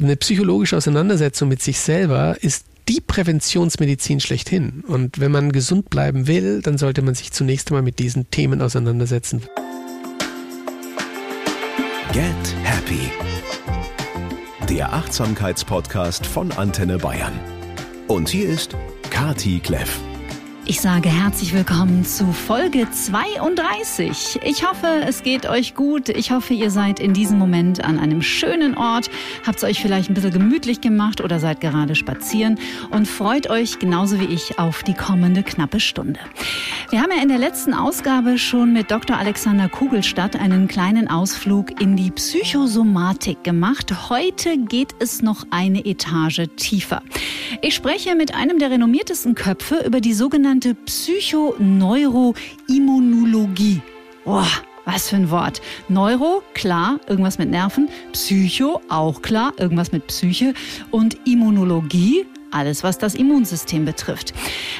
Eine psychologische Auseinandersetzung mit sich selber ist die Präventionsmedizin schlechthin. Und wenn man gesund bleiben will, dann sollte man sich zunächst einmal mit diesen Themen auseinandersetzen. Get Happy. Der Achtsamkeitspodcast von Antenne Bayern. Und hier ist Kati Kleff. Ich sage herzlich willkommen zu Folge 32. Ich hoffe, es geht euch gut. Ich hoffe, ihr seid in diesem Moment an einem schönen Ort, habt es euch vielleicht ein bisschen gemütlich gemacht oder seid gerade spazieren und freut euch genauso wie ich auf die kommende knappe Stunde. Wir haben ja in der letzten Ausgabe schon mit Dr. Alexander Kugelstadt einen kleinen Ausflug in die Psychosomatik gemacht. Heute geht es noch eine Etage tiefer. Ich spreche mit einem der renommiertesten Köpfe über die sogenannte sogenannte Psychoneuroimmunologie. Boah, was für ein Wort. Neuro, klar, irgendwas mit Nerven. Psycho, auch klar, irgendwas mit Psyche. Und Immunologie, alles, was das Immunsystem betrifft.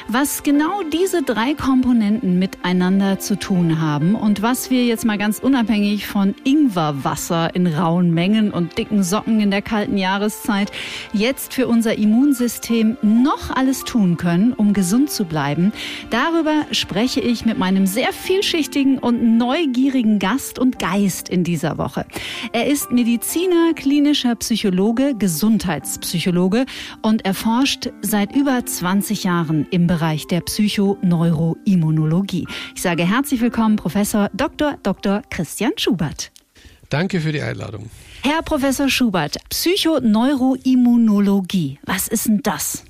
Was genau diese drei Komponenten miteinander zu tun haben und was wir jetzt mal ganz unabhängig von Ingwerwasser in rauen Mengen und dicken Socken in der kalten Jahreszeit jetzt für unser Immunsystem noch alles tun können, um gesund zu bleiben, darüber spreche ich mit meinem sehr vielschichtigen und neugierigen Gast und Geist in dieser Woche. Er ist Mediziner, klinischer Psychologe, Gesundheitspsychologe und erforscht forscht seit über 20 Jahren im Bereich der Psychoneuroimmunologie. Ich sage herzlich willkommen, Professor Dr. Dr. Christian Schubert. Danke für die Einladung. Herr Professor Schubert, Psychoneuroimmunologie, was ist denn das?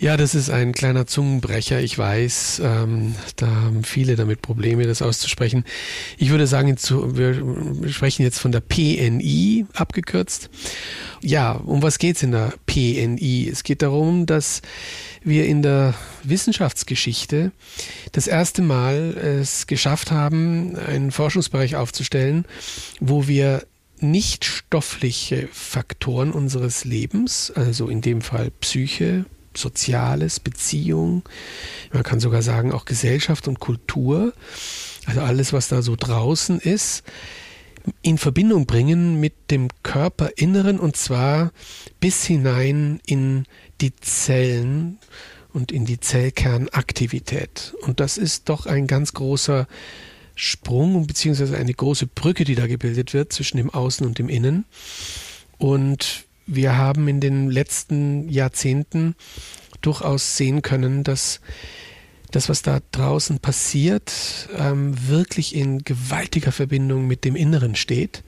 Ja, das ist ein kleiner Zungenbrecher. Ich weiß, ähm, da haben viele damit Probleme, das auszusprechen. Ich würde sagen, wir sprechen jetzt von der PNI abgekürzt. Ja, um was geht's in der PNI? Es geht darum, dass wir in der Wissenschaftsgeschichte das erste Mal es geschafft haben, einen Forschungsbereich aufzustellen, wo wir nicht stoffliche Faktoren unseres Lebens, also in dem Fall Psyche, Soziales, Beziehung, man kann sogar sagen auch Gesellschaft und Kultur, also alles, was da so draußen ist, in Verbindung bringen mit dem Körperinneren und zwar bis hinein in die Zellen und in die Zellkernaktivität. Und das ist doch ein ganz großer Sprung beziehungsweise eine große Brücke, die da gebildet wird zwischen dem Außen und dem Innen. Und wir haben in den letzten Jahrzehnten durchaus sehen können, dass das, was da draußen passiert, ähm, wirklich in gewaltiger Verbindung mit dem Inneren steht.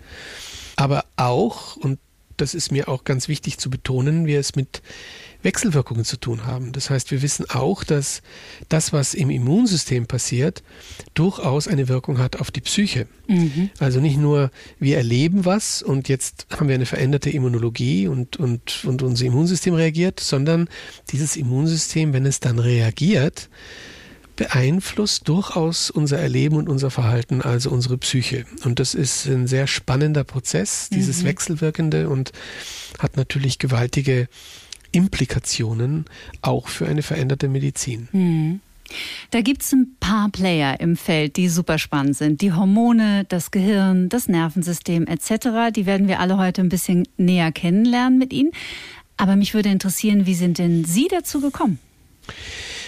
Aber auch, und das ist mir auch ganz wichtig zu betonen, wir es mit Wechselwirkungen zu tun haben. Das heißt, wir wissen auch, dass das, was im Immunsystem passiert, durchaus eine Wirkung hat auf die Psyche. Mhm. Also nicht nur wir erleben was und jetzt haben wir eine veränderte Immunologie und, und, und unser Immunsystem reagiert, sondern dieses Immunsystem, wenn es dann reagiert, beeinflusst durchaus unser Erleben und unser Verhalten, also unsere Psyche. Und das ist ein sehr spannender Prozess, dieses mhm. Wechselwirkende und hat natürlich gewaltige Implikationen auch für eine veränderte Medizin. Mhm. Da gibt es ein paar Player im Feld, die super spannend sind. Die Hormone, das Gehirn, das Nervensystem etc. Die werden wir alle heute ein bisschen näher kennenlernen mit Ihnen. Aber mich würde interessieren, wie sind denn Sie dazu gekommen?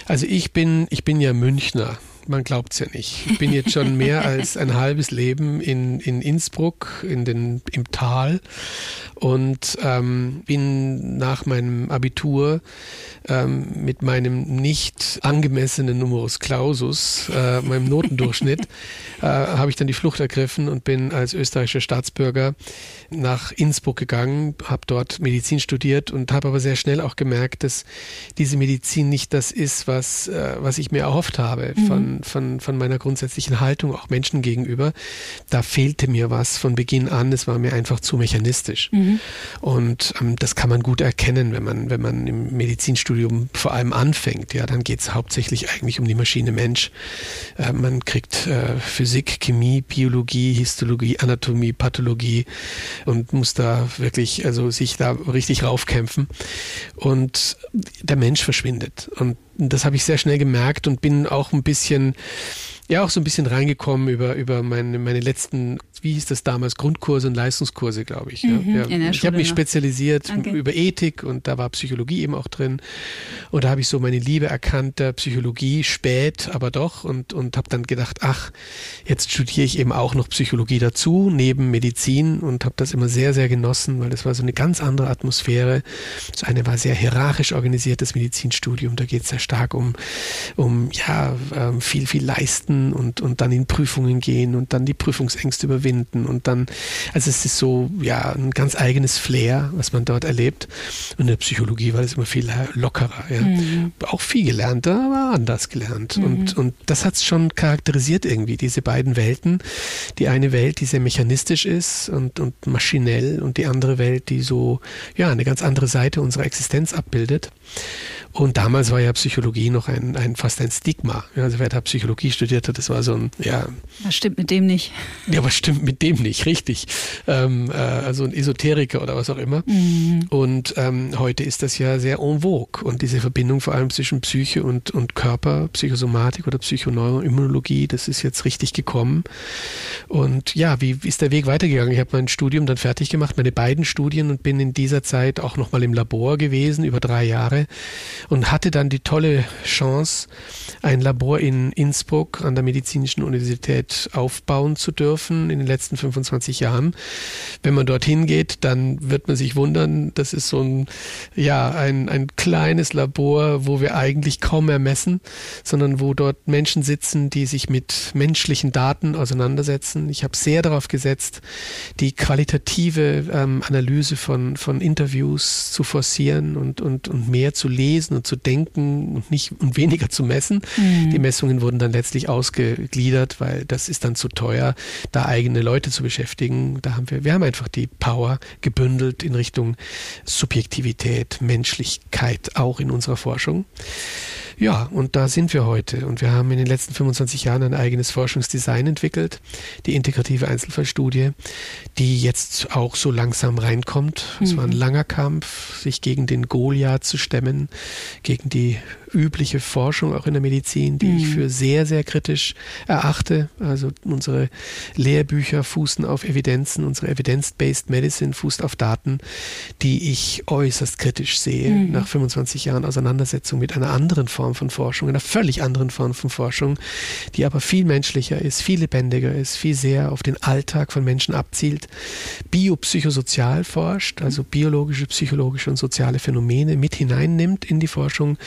Also ich bin, ich bin ja Münchner man glaubt es ja nicht. Ich bin jetzt schon mehr als ein halbes Leben in, in Innsbruck, in den, im Tal und ähm, bin nach meinem Abitur ähm, mit meinem nicht angemessenen Numerus Clausus, äh, meinem Notendurchschnitt, äh, habe ich dann die Flucht ergriffen und bin als österreichischer Staatsbürger nach Innsbruck gegangen, habe dort Medizin studiert und habe aber sehr schnell auch gemerkt, dass diese Medizin nicht das ist, was, äh, was ich mir erhofft habe von, von, von meiner grundsätzlichen Haltung auch Menschen gegenüber. Da fehlte mir was von Beginn an. Es war mir einfach zu mechanistisch. Mhm. Und ähm, das kann man gut erkennen, wenn man, wenn man im Medizinstudium vor allem anfängt. Ja, dann geht es hauptsächlich eigentlich um die Maschine Mensch. Äh, man kriegt äh, Physik, Chemie, Biologie, Histologie, Anatomie, Pathologie und muss da wirklich, also sich da richtig raufkämpfen. Und der Mensch verschwindet. Und das habe ich sehr schnell gemerkt und bin auch ein bisschen ja auch so ein bisschen reingekommen über, über meine, meine letzten, wie hieß das damals, Grundkurse und Leistungskurse, glaube ich. Mhm, ja. Ja. Ich habe mich spezialisiert okay. über Ethik und da war Psychologie eben auch drin. Und da habe ich so meine Liebe erkannt der Psychologie, spät, aber doch. Und, und habe dann gedacht, ach, jetzt studiere ich eben auch noch Psychologie dazu, neben Medizin und habe das immer sehr, sehr genossen, weil das war so eine ganz andere Atmosphäre. Das eine war sehr hierarchisch organisiertes Medizinstudium, da geht es sehr stark um, um ja, ähm, viel, viel leisten testen und, und dann in Prüfungen gehen und dann die Prüfungsängste überwinden und dann, also es ist so, ja, ein ganz eigenes Flair, was man dort erlebt. Und in der Psychologie war das immer viel lockerer, ja. Mhm. Auch viel gelernt, aber anders gelernt. Mhm. Und, und das hat es schon charakterisiert irgendwie, diese beiden Welten. Die eine Welt, die sehr mechanistisch ist und, und maschinell und die andere Welt, die so, ja, eine ganz andere Seite unserer Existenz abbildet. Und damals war ja Psychologie noch ein, ein fast ein Stigma. Also wer da Psychologie studiert hat, das war so ein, ja. Was stimmt mit dem nicht? Ja, was stimmt mit dem nicht, richtig. Ähm, äh, also ein Esoteriker oder was auch immer. Mhm. Und ähm, heute ist das ja sehr en vogue. Und diese Verbindung vor allem zwischen Psyche und, und Körper, Psychosomatik oder Psychoneuroimmunologie, das ist jetzt richtig gekommen. Und ja, wie, wie ist der Weg weitergegangen? Ich habe mein Studium dann fertig gemacht, meine beiden Studien und bin in dieser Zeit auch nochmal im Labor gewesen, über drei Jahre und hatte dann die tolle Chance, ein Labor in Innsbruck an der Medizinischen Universität aufbauen zu dürfen in den letzten 25 Jahren. Wenn man dorthin geht, dann wird man sich wundern, das ist so ein, ja, ein, ein kleines Labor, wo wir eigentlich kaum mehr messen, sondern wo dort Menschen sitzen, die sich mit menschlichen Daten auseinandersetzen. Ich habe sehr darauf gesetzt, die qualitative ähm, Analyse von, von Interviews zu forcieren und, und, und mehr zu lesen und zu denken und nicht und weniger zu messen. Mhm. Die Messungen wurden dann letztlich ausgegliedert, weil das ist dann zu teuer, da eigene Leute zu beschäftigen. Da haben wir, wir haben einfach die Power gebündelt in Richtung Subjektivität, Menschlichkeit auch in unserer Forschung. Ja, und da sind wir heute. Und wir haben in den letzten 25 Jahren ein eigenes Forschungsdesign entwickelt, die integrative Einzelfallstudie, die jetzt auch so langsam reinkommt. Es mhm. war ein mhm. langer Kampf, sich gegen den Goliath zu stemmen, gegen die übliche Forschung auch in der Medizin, die mhm. ich für sehr, sehr kritisch erachte. Also unsere Lehrbücher fußen auf Evidenzen, unsere Evidence-Based Medicine fußt auf Daten, die ich äußerst kritisch sehe mhm. nach 25 Jahren Auseinandersetzung mit einer anderen Form von Forschung, einer völlig anderen Form von Forschung, die aber viel menschlicher ist, viel lebendiger ist, viel sehr auf den Alltag von Menschen abzielt, biopsychosozial forscht, also biologische, psychologische und soziale Phänomene mit hineinnimmt in die Forschung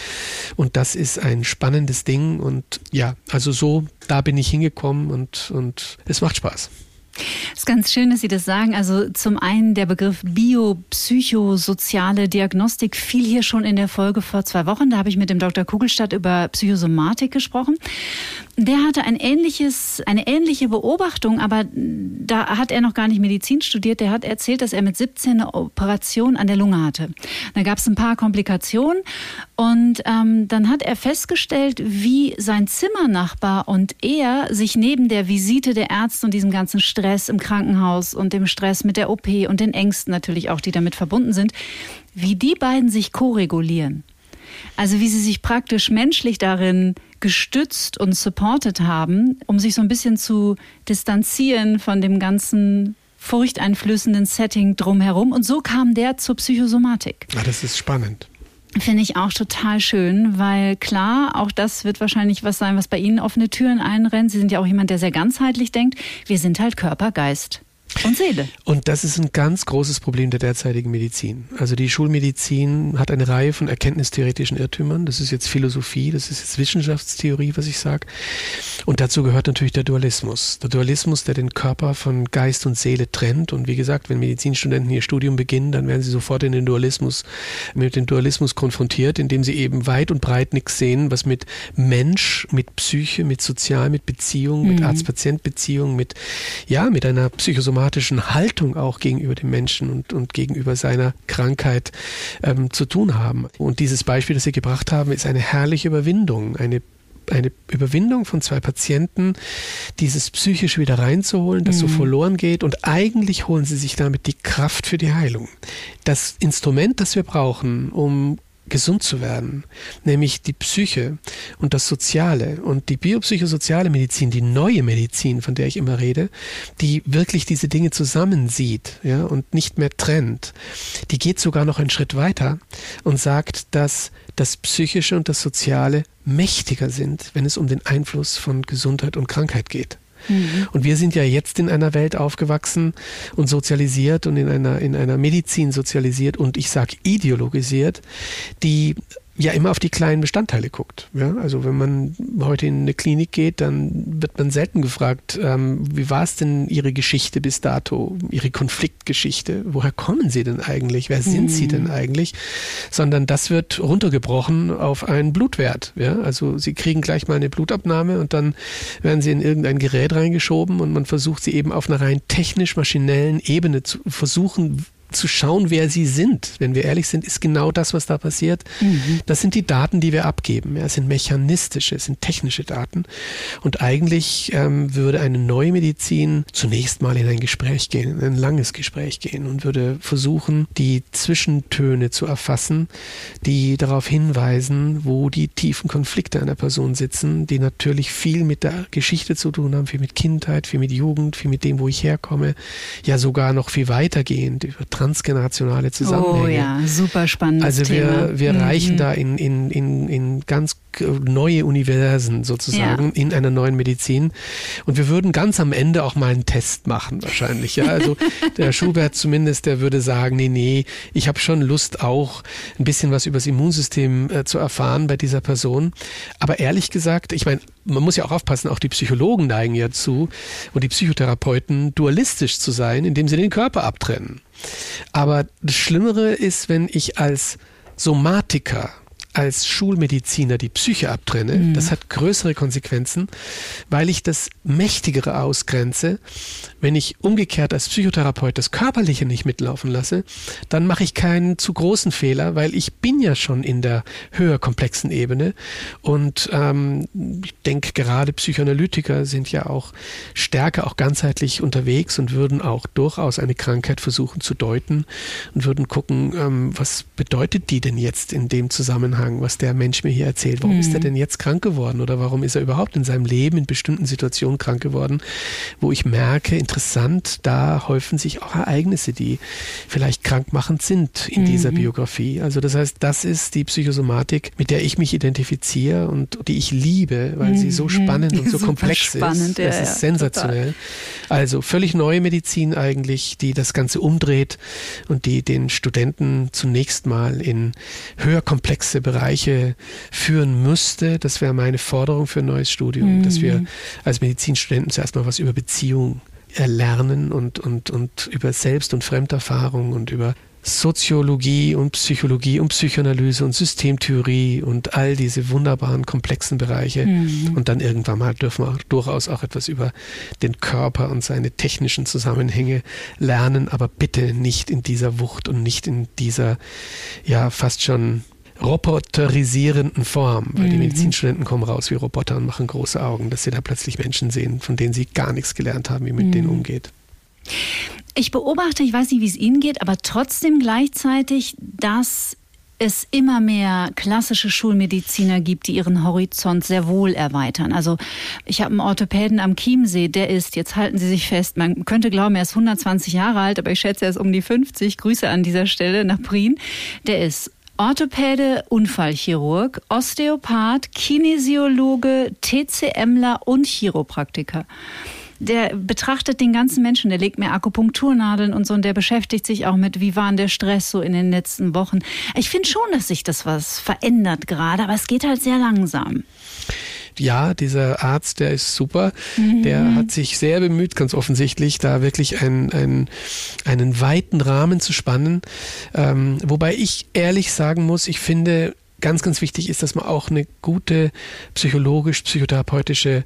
und das ist ein spannendes Ding. Und ja, also so, da bin ich hingekommen und, und es macht Spaß. Es ist ganz schön, dass Sie das sagen. Also zum einen der Begriff biopsychosoziale Diagnostik fiel hier schon in der Folge vor zwei Wochen. Da habe ich mit dem Dr. Kugelstadt über Psychosomatik gesprochen. Der hatte ein ähnliches, eine ähnliche Beobachtung, aber da hat er noch gar nicht Medizin studiert. Der hat erzählt, dass er mit 17 eine Operation an der Lunge hatte. Da gab es ein paar Komplikationen und ähm, dann hat er festgestellt, wie sein Zimmernachbar und er sich neben der Visite der Ärzte und diesem ganzen Stress im Krankenhaus und dem Stress mit der OP und den Ängsten natürlich auch, die damit verbunden sind, wie die beiden sich koregulieren. Also wie sie sich praktisch menschlich darin gestützt und supported haben, um sich so ein bisschen zu distanzieren von dem ganzen furchteinflößenden Setting drumherum. Und so kam der zur Psychosomatik. Ja, das ist spannend. Finde ich auch total schön, weil klar, auch das wird wahrscheinlich was sein, was bei Ihnen offene Türen einrennt. Sie sind ja auch jemand, der sehr ganzheitlich denkt. Wir sind halt Körper, Geist und Seele. Und das ist ein ganz großes Problem der derzeitigen Medizin. Also die Schulmedizin hat eine Reihe von erkenntnistheoretischen Irrtümern. Das ist jetzt Philosophie, das ist jetzt Wissenschaftstheorie, was ich sage. Und dazu gehört natürlich der Dualismus. Der Dualismus, der den Körper von Geist und Seele trennt. Und wie gesagt, wenn Medizinstudenten ihr Studium beginnen, dann werden sie sofort in den Dualismus, mit dem Dualismus konfrontiert, indem sie eben weit und breit nichts sehen, was mit Mensch, mit Psyche, mit Sozial, mit Beziehung, mhm. mit Arzt-Patient-Beziehung, mit, ja, mit einer psychosomatischen systematischen Haltung auch gegenüber dem Menschen und, und gegenüber seiner Krankheit ähm, zu tun haben. Und dieses Beispiel, das Sie gebracht haben, ist eine herrliche Überwindung, eine eine Überwindung von zwei Patienten, dieses psychisch wieder reinzuholen, das mhm. so verloren geht und eigentlich holen sie sich damit die Kraft für die Heilung. Das Instrument, das wir brauchen, um gesund zu werden, nämlich die Psyche und das Soziale und die biopsychosoziale Medizin, die neue Medizin, von der ich immer rede, die wirklich diese Dinge zusammensieht, ja, und nicht mehr trennt. Die geht sogar noch einen Schritt weiter und sagt, dass das Psychische und das Soziale mächtiger sind, wenn es um den Einfluss von Gesundheit und Krankheit geht. Mhm. Und wir sind ja jetzt in einer Welt aufgewachsen und sozialisiert und in einer, in einer Medizin sozialisiert und ich sage ideologisiert, die ja immer auf die kleinen Bestandteile guckt. Ja? Also wenn man heute in eine Klinik geht, dann wird man selten gefragt, ähm, wie war es denn Ihre Geschichte bis dato, Ihre Konfliktgeschichte? Woher kommen Sie denn eigentlich? Wer sind mhm. Sie denn eigentlich? Sondern das wird runtergebrochen auf einen Blutwert. Ja? Also Sie kriegen gleich mal eine Blutabnahme und dann werden Sie in irgendein Gerät reingeschoben und man versucht Sie eben auf einer rein technisch-maschinellen Ebene zu versuchen, zu schauen, wer sie sind, wenn wir ehrlich sind, ist genau das, was da passiert. Mhm. Das sind die Daten, die wir abgeben. Ja, es sind mechanistische, es sind technische Daten. Und eigentlich ähm, würde eine neue Medizin zunächst mal in ein Gespräch gehen, in ein langes Gespräch gehen und würde versuchen, die Zwischentöne zu erfassen, die darauf hinweisen, wo die tiefen Konflikte einer Person sitzen, die natürlich viel mit der Geschichte zu tun haben, viel mit Kindheit, viel mit Jugend, viel mit dem, wo ich herkomme, ja sogar noch viel weitergehend über transgenerationale Zusammenhänge. Oh ja, super spannend. Also wir, wir mhm. reichen da in, in, in, in ganz neue Universen sozusagen ja. in einer neuen Medizin. Und wir würden ganz am Ende auch mal einen Test machen wahrscheinlich. Ja, also der Schubert zumindest, der würde sagen, nee, nee, ich habe schon Lust auch ein bisschen was über das Immunsystem äh, zu erfahren bei dieser Person. Aber ehrlich gesagt, ich meine, man muss ja auch aufpassen, auch die Psychologen neigen ja zu und die Psychotherapeuten dualistisch zu sein, indem sie den Körper abtrennen. Aber das Schlimmere ist, wenn ich als Somatiker als Schulmediziner die Psyche abtrenne, mhm. das hat größere Konsequenzen, weil ich das Mächtigere ausgrenze. Wenn ich umgekehrt als Psychotherapeut das Körperliche nicht mitlaufen lasse, dann mache ich keinen zu großen Fehler, weil ich bin ja schon in der höher komplexen Ebene. Und ähm, ich denke, gerade Psychoanalytiker sind ja auch stärker, auch ganzheitlich unterwegs und würden auch durchaus eine Krankheit versuchen zu deuten und würden gucken, ähm, was bedeutet die denn jetzt in dem Zusammenhang Zusammenhang, was der Mensch mir hier erzählt. Warum mhm. ist er mhm. denn jetzt krank geworden oder warum ist er überhaupt in seinem Leben in bestimmten Situationen krank geworden, wo ich merke, interessant, da häufen sich auch Ereignisse, die vielleicht krankmachend sind in mhm. dieser Biografie. Also das heißt, das ist die Psychosomatik, mit der ich mich identifiziere und die ich liebe, weil mhm. sie so mhm. spannend und so komplex spannend, ist. Das ja, ist sensationell. Total. Also völlig neue Medizin eigentlich, die das Ganze umdreht und die den Studenten zunächst mal in höher komplexe Bereiche führen müsste. Das wäre meine Forderung für ein neues Studium, mhm. dass wir als Medizinstudenten zuerst mal was über Beziehung erlernen und, und, und über Selbst- und Fremderfahrung und über Soziologie und Psychologie und Psychoanalyse und Systemtheorie und all diese wunderbaren, komplexen Bereiche. Mhm. Und dann irgendwann mal dürfen wir auch durchaus auch etwas über den Körper und seine technischen Zusammenhänge lernen, aber bitte nicht in dieser Wucht und nicht in dieser, ja, fast schon roboterisierenden Form, weil mhm. die Medizinstudenten kommen raus wie Roboter und machen große Augen, dass sie da plötzlich Menschen sehen, von denen sie gar nichts gelernt haben, wie mit mhm. denen umgeht. Ich beobachte, ich weiß nicht, wie es Ihnen geht, aber trotzdem gleichzeitig, dass es immer mehr klassische Schulmediziner gibt, die ihren Horizont sehr wohl erweitern. Also ich habe einen Orthopäden am Chiemsee, der ist, jetzt halten Sie sich fest, man könnte glauben, er ist 120 Jahre alt, aber ich schätze, er ist um die 50. Grüße an dieser Stelle nach Prien. Der ist Orthopäde, Unfallchirurg, Osteopath, Kinesiologe, TCMler und Chiropraktiker. Der betrachtet den ganzen Menschen, der legt mir Akupunkturnadeln und so und der beschäftigt sich auch mit, wie war der Stress so in den letzten Wochen. Ich finde schon, dass sich das was verändert gerade, aber es geht halt sehr langsam ja, dieser Arzt, der ist super. Mhm. Der hat sich sehr bemüht, ganz offensichtlich, da wirklich einen, einen, einen weiten Rahmen zu spannen. Ähm, wobei ich ehrlich sagen muss, ich finde, ganz, ganz wichtig ist, dass man auch eine gute psychologisch-psychotherapeutische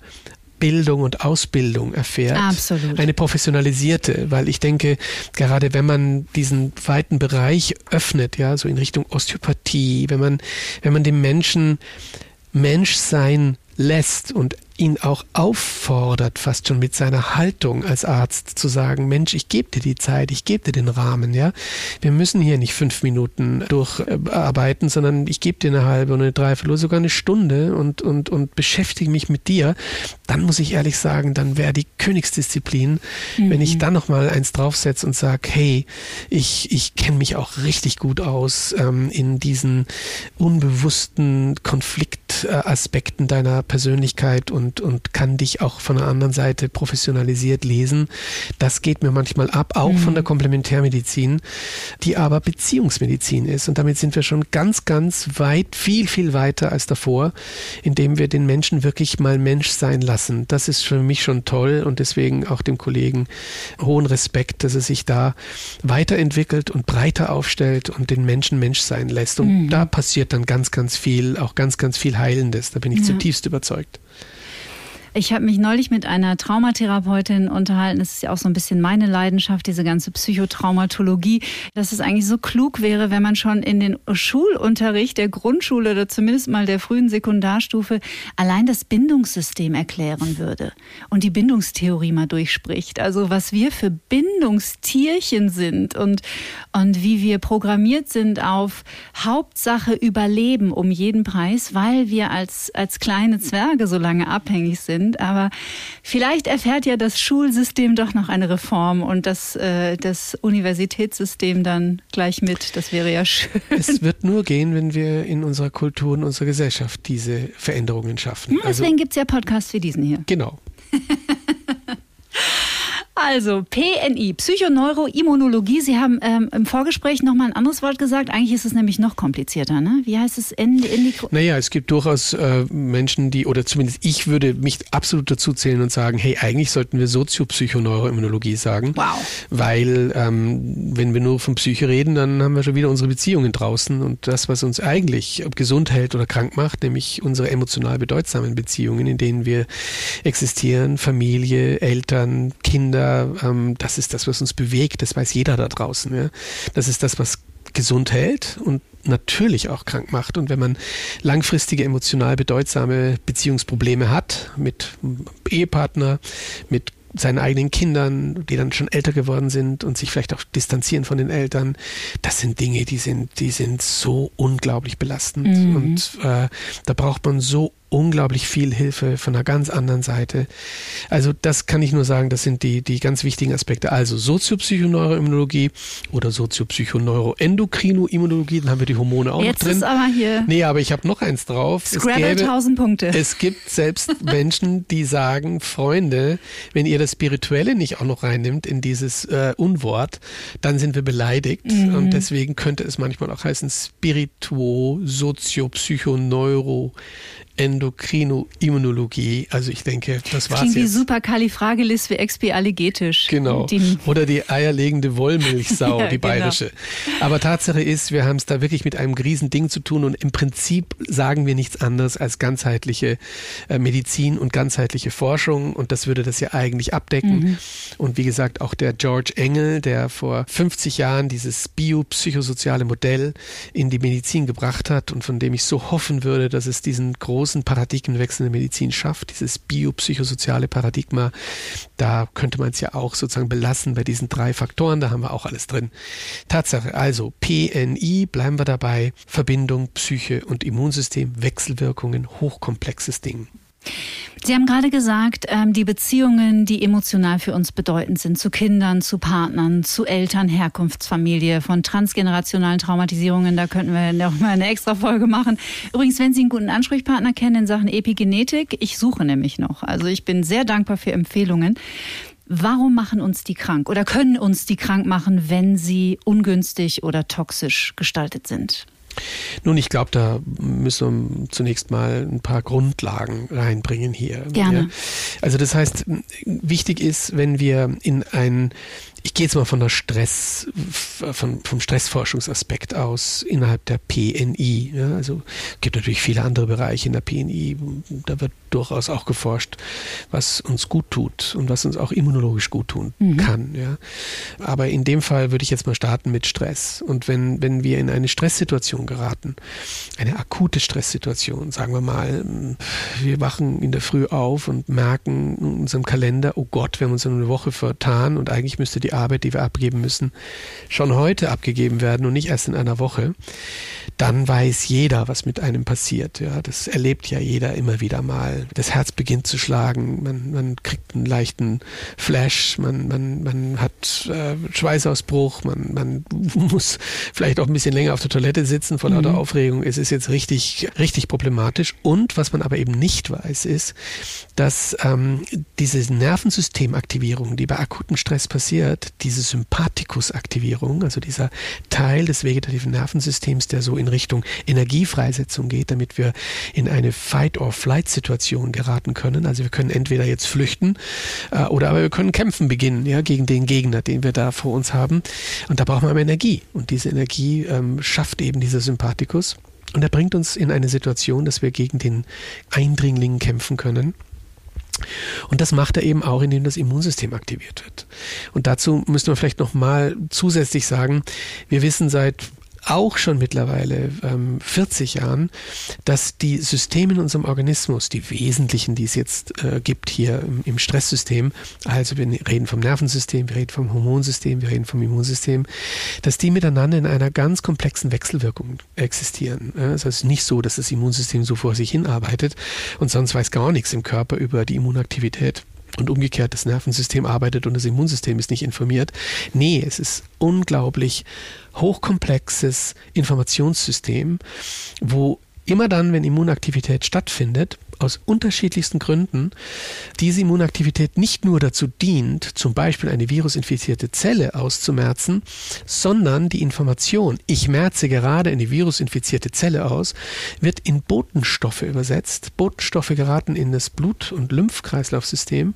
Bildung und Ausbildung erfährt. Absolut. Eine professionalisierte, weil ich denke, gerade wenn man diesen weiten Bereich öffnet, ja, so in Richtung Osteopathie, wenn man, wenn man dem Menschen Menschsein lässt und ihn auch auffordert, fast schon mit seiner Haltung als Arzt zu sagen, Mensch, ich gebe dir die Zeit, ich gebe dir den Rahmen, ja. Wir müssen hier nicht fünf Minuten durcharbeiten, sondern ich gebe dir eine halbe oder eine Dreiviertel oder sogar eine Stunde und, und, und beschäftige mich mit dir. Dann muss ich ehrlich sagen, dann wäre die Königsdisziplin, mhm. wenn ich dann nochmal eins draufsetze und sage, hey, ich, ich kenne mich auch richtig gut aus ähm, in diesen unbewussten Konfliktaspekten deiner Persönlichkeit und und, und kann dich auch von der anderen Seite professionalisiert lesen. Das geht mir manchmal ab, auch mhm. von der Komplementärmedizin, die aber Beziehungsmedizin ist. Und damit sind wir schon ganz, ganz weit, viel, viel weiter als davor, indem wir den Menschen wirklich mal Mensch sein lassen. Das ist für mich schon toll und deswegen auch dem Kollegen hohen Respekt, dass er sich da weiterentwickelt und breiter aufstellt und den Menschen Mensch sein lässt. Und mhm. da passiert dann ganz, ganz viel, auch ganz, ganz viel Heilendes. Da bin ich ja. zutiefst überzeugt. Ich habe mich neulich mit einer Traumatherapeutin unterhalten. Das ist ja auch so ein bisschen meine Leidenschaft, diese ganze Psychotraumatologie, dass es eigentlich so klug wäre, wenn man schon in den Schulunterricht der Grundschule oder zumindest mal der frühen Sekundarstufe allein das Bindungssystem erklären würde und die Bindungstheorie mal durchspricht. Also was wir für Bindungstierchen sind und, und wie wir programmiert sind auf Hauptsache Überleben um jeden Preis, weil wir als, als kleine Zwerge so lange abhängig sind sind. Aber vielleicht erfährt ja das Schulsystem doch noch eine Reform und das, äh, das Universitätssystem dann gleich mit. Das wäre ja schön. Es wird nur gehen, wenn wir in unserer Kultur und unserer Gesellschaft diese Veränderungen schaffen. Ja, deswegen also, gibt es ja Podcasts wie diesen hier. Genau. Also PNI, Psychoneuroimmunologie. Sie haben ähm, im Vorgespräch nochmal ein anderes Wort gesagt. Eigentlich ist es nämlich noch komplizierter. Ne? Wie heißt es? Indiko naja, es gibt durchaus äh, Menschen, die, oder zumindest ich würde mich absolut dazu zählen und sagen, hey, eigentlich sollten wir Soziopsychoneuroimmunologie sagen. Wow. Weil ähm, wenn wir nur von Psyche reden, dann haben wir schon wieder unsere Beziehungen draußen und das, was uns eigentlich gesund hält oder krank macht, nämlich unsere emotional bedeutsamen Beziehungen, in denen wir existieren, Familie, Eltern, Kinder, ähm, das ist das, was uns bewegt, das weiß jeder da draußen. Ja? Das ist das, was gesund hält und natürlich auch krank macht. Und wenn man langfristige emotional bedeutsame Beziehungsprobleme hat mit Ehepartner, mit seinen eigenen Kindern, die dann schon älter geworden sind und sich vielleicht auch distanzieren von den Eltern, das sind Dinge, die sind, die sind so unglaublich belastend. Mhm. Und äh, da braucht man so unglaublich viel Hilfe von einer ganz anderen Seite. Also das kann ich nur sagen, das sind die, die ganz wichtigen Aspekte. Also Soziopsychoneuroimmunologie oder Soziopsychoneuroendokrinoimmunologie, dann haben wir die Hormone auch Jetzt noch drin. Jetzt ist aber hier... Nee, aber ich habe noch eins drauf. Scrabble 1000 Punkte. Es gibt selbst Menschen, die sagen, Freunde, wenn ihr das Spirituelle nicht auch noch reinnimmt in dieses äh, Unwort, dann sind wir beleidigt. Mhm. Und deswegen könnte es manchmal auch heißen Spirituo, Soziopsychoneuro, Endokrinoimmunologie. Also ich denke, das war's Klingt jetzt. wie Superkalifragilis wie expialigetisch. Genau. Die Oder die eierlegende Wollmilchsau, ja, die genau. bayerische. Genau. Aber Tatsache ist, wir haben es da wirklich mit einem Riesending zu tun und im Prinzip sagen wir nichts anderes als ganzheitliche äh, Medizin und ganzheitliche Forschung und das würde das ja eigentlich abdecken. Mhm. Und wie gesagt, auch der George Engel, der vor 50 Jahren dieses biopsychosoziale Modell in die Medizin gebracht hat und von dem ich so hoffen würde, dass es diesen großen großen Paradigmenwechsel in der Medizin schafft, dieses biopsychosoziale Paradigma, da könnte man es ja auch sozusagen belassen bei diesen drei Faktoren, da haben wir auch alles drin. Tatsache, also PNI, bleiben wir dabei, Verbindung, Psyche und Immunsystem, Wechselwirkungen, hochkomplexes Ding. Sie haben gerade gesagt, ähm, die Beziehungen, die emotional für uns bedeutend sind, zu Kindern, zu Partnern, zu Eltern, Herkunftsfamilie, von transgenerationalen Traumatisierungen, da könnten wir noch mal eine extra Folge machen. Übrigens, wenn Sie einen guten Ansprechpartner kennen in Sachen Epigenetik, ich suche nämlich noch. Also ich bin sehr dankbar für Empfehlungen. Warum machen uns die krank oder können uns die krank machen, wenn sie ungünstig oder toxisch gestaltet sind? Nun, ich glaube, da müssen wir zunächst mal ein paar Grundlagen reinbringen hier. Gerne. Ja. Also das heißt, wichtig ist, wenn wir in ein ich gehe jetzt mal von der Stress, von, vom Stressforschungsaspekt aus innerhalb der PNI. Ja, also gibt natürlich viele andere Bereiche in der PNI. Da wird durchaus auch geforscht, was uns gut tut und was uns auch immunologisch gut tun mhm. kann. Ja. Aber in dem Fall würde ich jetzt mal starten mit Stress. Und wenn, wenn wir in eine Stresssituation geraten, eine akute Stresssituation, sagen wir mal, wir wachen in der Früh auf und merken in unserem Kalender, oh Gott, wir haben uns in eine Woche vertan und eigentlich müsste die Arbeit, die wir abgeben müssen, schon heute abgegeben werden und nicht erst in einer Woche, dann weiß jeder, was mit einem passiert. Ja, das erlebt ja jeder immer wieder mal. Das Herz beginnt zu schlagen, man, man kriegt einen leichten Flash, man, man, man hat äh, Schweißausbruch, man, man muss vielleicht auch ein bisschen länger auf der Toilette sitzen vor lauter mhm. Aufregung. Es ist jetzt richtig, richtig problematisch. Und was man aber eben nicht weiß, ist, dass ähm, diese Nervensystemaktivierung, die bei akutem Stress passiert, diese Sympathikusaktivierung, also dieser Teil des vegetativen Nervensystems, der so in Richtung Energiefreisetzung geht, damit wir in eine Fight-or-Flight-Situation geraten können. Also wir können entweder jetzt flüchten äh, oder aber wir können kämpfen beginnen, ja, gegen den Gegner, den wir da vor uns haben. Und da brauchen wir Energie. Und diese Energie ähm, schafft eben dieser Sympathikus. Und er bringt uns in eine Situation, dass wir gegen den Eindringling kämpfen können. Und das macht er eben auch, indem das Immunsystem aktiviert wird. Und dazu müssen wir vielleicht nochmal zusätzlich sagen, wir wissen seit auch schon mittlerweile ähm, 40 Jahren, dass die Systeme in unserem Organismus, die wesentlichen, die es jetzt äh, gibt hier im, im, Stresssystem, also wir reden vom Nervensystem, wir reden vom Hormonsystem, wir reden vom Immunsystem, dass die miteinander in einer ganz komplexen Wechselwirkung existieren. Es ist nicht so, dass das Immunsystem so vor sich hin arbeitet und sonst weiß gar nichts im Körper über die Immunaktivität und umgekehrt das Nervensystem arbeitet und das Immunsystem ist nicht informiert. Nee, es ist unglaublich hochkomplexes Informationssystem, wo immer dann, wenn Immunaktivität stattfindet, aus unterschiedlichsten Gründen diese Immunaktivität nicht nur dazu dient, zum Beispiel eine virusinfizierte Zelle auszumerzen, sondern die Information, ich merze gerade eine virusinfizierte Zelle aus, wird in Botenstoffe übersetzt. Botenstoffe geraten in das Blut- und Lymphkreislaufsystem.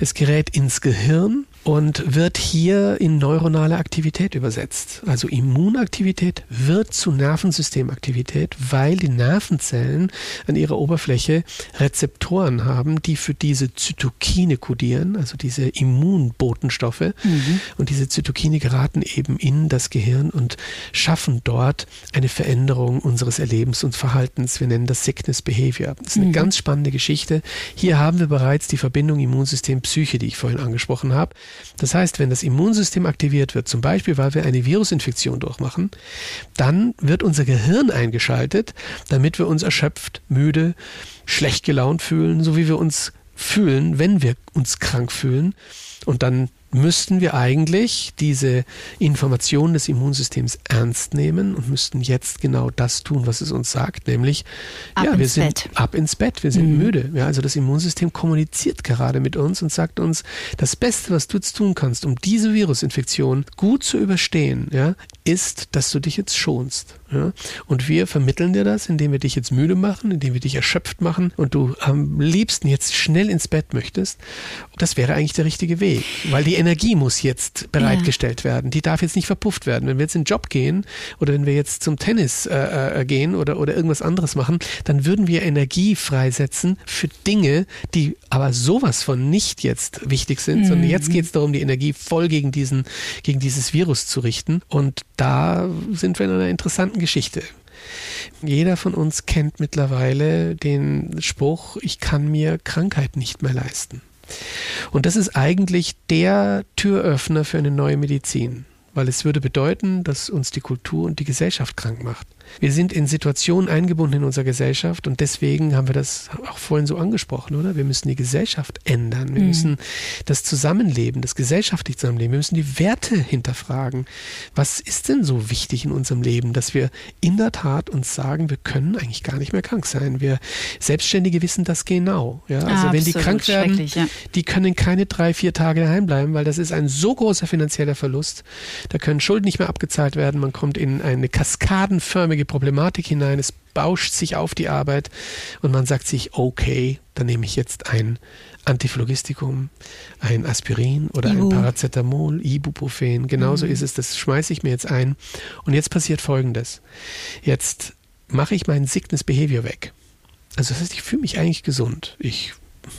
Es gerät ins Gehirn und wird hier in neuronale Aktivität übersetzt. Also Immunaktivität wird zu Nervensystemaktivität, weil die Nervenzellen an ihrer Oberfläche Rezeptoren haben, die für diese Zytokine kodieren, also diese Immunbotenstoffe. Mhm. Und diese Zytokine geraten eben in das Gehirn und schaffen dort eine Veränderung unseres Erlebens und Verhaltens. Wir nennen das Sickness Behavior. Das ist eine mhm. ganz spannende Geschichte. Hier haben wir bereits die Verbindung Immunsystem-Psyche, die ich vorhin angesprochen habe. Das heißt, wenn das Immunsystem aktiviert wird, zum Beispiel weil wir eine Virusinfektion durchmachen, dann wird unser Gehirn eingeschaltet, damit wir uns erschöpft, müde, schlecht gelaunt fühlen, so wie wir uns fühlen, wenn wir uns krank fühlen. Und dann müssten wir eigentlich diese Informationen des Immunsystems ernst nehmen und müssten jetzt genau das tun, was es uns sagt, nämlich ab ja, wir sind Bett. ab ins Bett, wir sind mhm. müde. Ja, also das Immunsystem kommuniziert gerade mit uns und sagt uns, das Beste, was du jetzt tun kannst, um diese Virusinfektion gut zu überstehen, ja, ist, dass du dich jetzt schonst. Ja? Und wir vermitteln dir das, indem wir dich jetzt müde machen, indem wir dich erschöpft machen und du am liebsten jetzt schnell ins Bett möchtest. Das wäre eigentlich der richtige Weg, weil die Energie muss jetzt bereitgestellt ja. werden. Die darf jetzt nicht verpufft werden. Wenn wir jetzt in den Job gehen oder wenn wir jetzt zum Tennis äh, äh, gehen oder, oder irgendwas anderes machen, dann würden wir Energie freisetzen für Dinge, die aber sowas von nicht jetzt wichtig sind, mhm. sondern jetzt geht es darum, die Energie voll gegen diesen, gegen dieses Virus zu richten. Und da sind wir in einer interessanten Geschichte. Jeder von uns kennt mittlerweile den Spruch, ich kann mir Krankheit nicht mehr leisten. Und das ist eigentlich der Türöffner für eine neue Medizin, weil es würde bedeuten, dass uns die Kultur und die Gesellschaft krank macht. Wir sind in Situationen eingebunden in unserer Gesellschaft und deswegen haben wir das auch vorhin so angesprochen, oder? Wir müssen die Gesellschaft ändern. Wir mhm. müssen das Zusammenleben, das gesellschaftliche Zusammenleben, wir müssen die Werte hinterfragen. Was ist denn so wichtig in unserem Leben, dass wir in der Tat uns sagen, wir können eigentlich gar nicht mehr krank sein. Wir Selbstständige wissen das genau. Ja? Also ah, wenn die krank werden, ja. die können keine drei, vier Tage daheim bleiben, weil das ist ein so großer finanzieller Verlust. da können Schulden nicht mehr abgezahlt werden, man kommt in eine kaskadenförmige Problematik hinein, es bauscht sich auf die Arbeit und man sagt sich, okay, dann nehme ich jetzt ein Antiphlogistikum, ein Aspirin oder Ibu. ein Paracetamol, Ibuprofen, genauso mhm. ist es, das schmeiße ich mir jetzt ein und jetzt passiert folgendes. Jetzt mache ich meinen Sickness Behavior weg. Also das heißt, ich fühle mich eigentlich gesund. Ich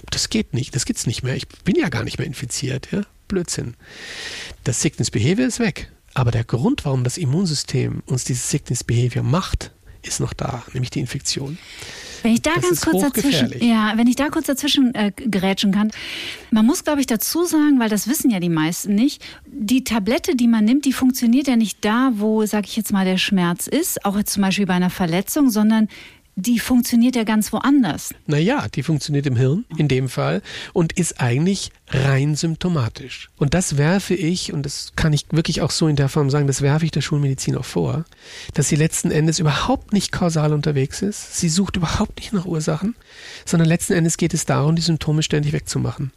das geht nicht, das gibt's nicht mehr. Ich bin ja gar nicht mehr infiziert, ja? Blödsinn. Das Sickness Behavior ist weg. Aber der Grund, warum das Immunsystem uns dieses Sickness Behavior macht, ist noch da, nämlich die Infektion. Wenn ich da das ganz kurz dazwischen, ja, wenn ich da kurz dazwischen äh, gerätschen kann. Man muss, glaube ich, dazu sagen, weil das wissen ja die meisten nicht, die Tablette, die man nimmt, die funktioniert ja nicht da, wo, sag ich jetzt mal, der Schmerz ist, auch jetzt zum Beispiel bei einer Verletzung, sondern die funktioniert ja ganz woanders. Naja, die funktioniert im Hirn in dem Fall und ist eigentlich rein symptomatisch. Und das werfe ich, und das kann ich wirklich auch so in der Form sagen, das werfe ich der Schulmedizin auch vor, dass sie letzten Endes überhaupt nicht kausal unterwegs ist. Sie sucht überhaupt nicht nach Ursachen, sondern letzten Endes geht es darum, die Symptome ständig wegzumachen.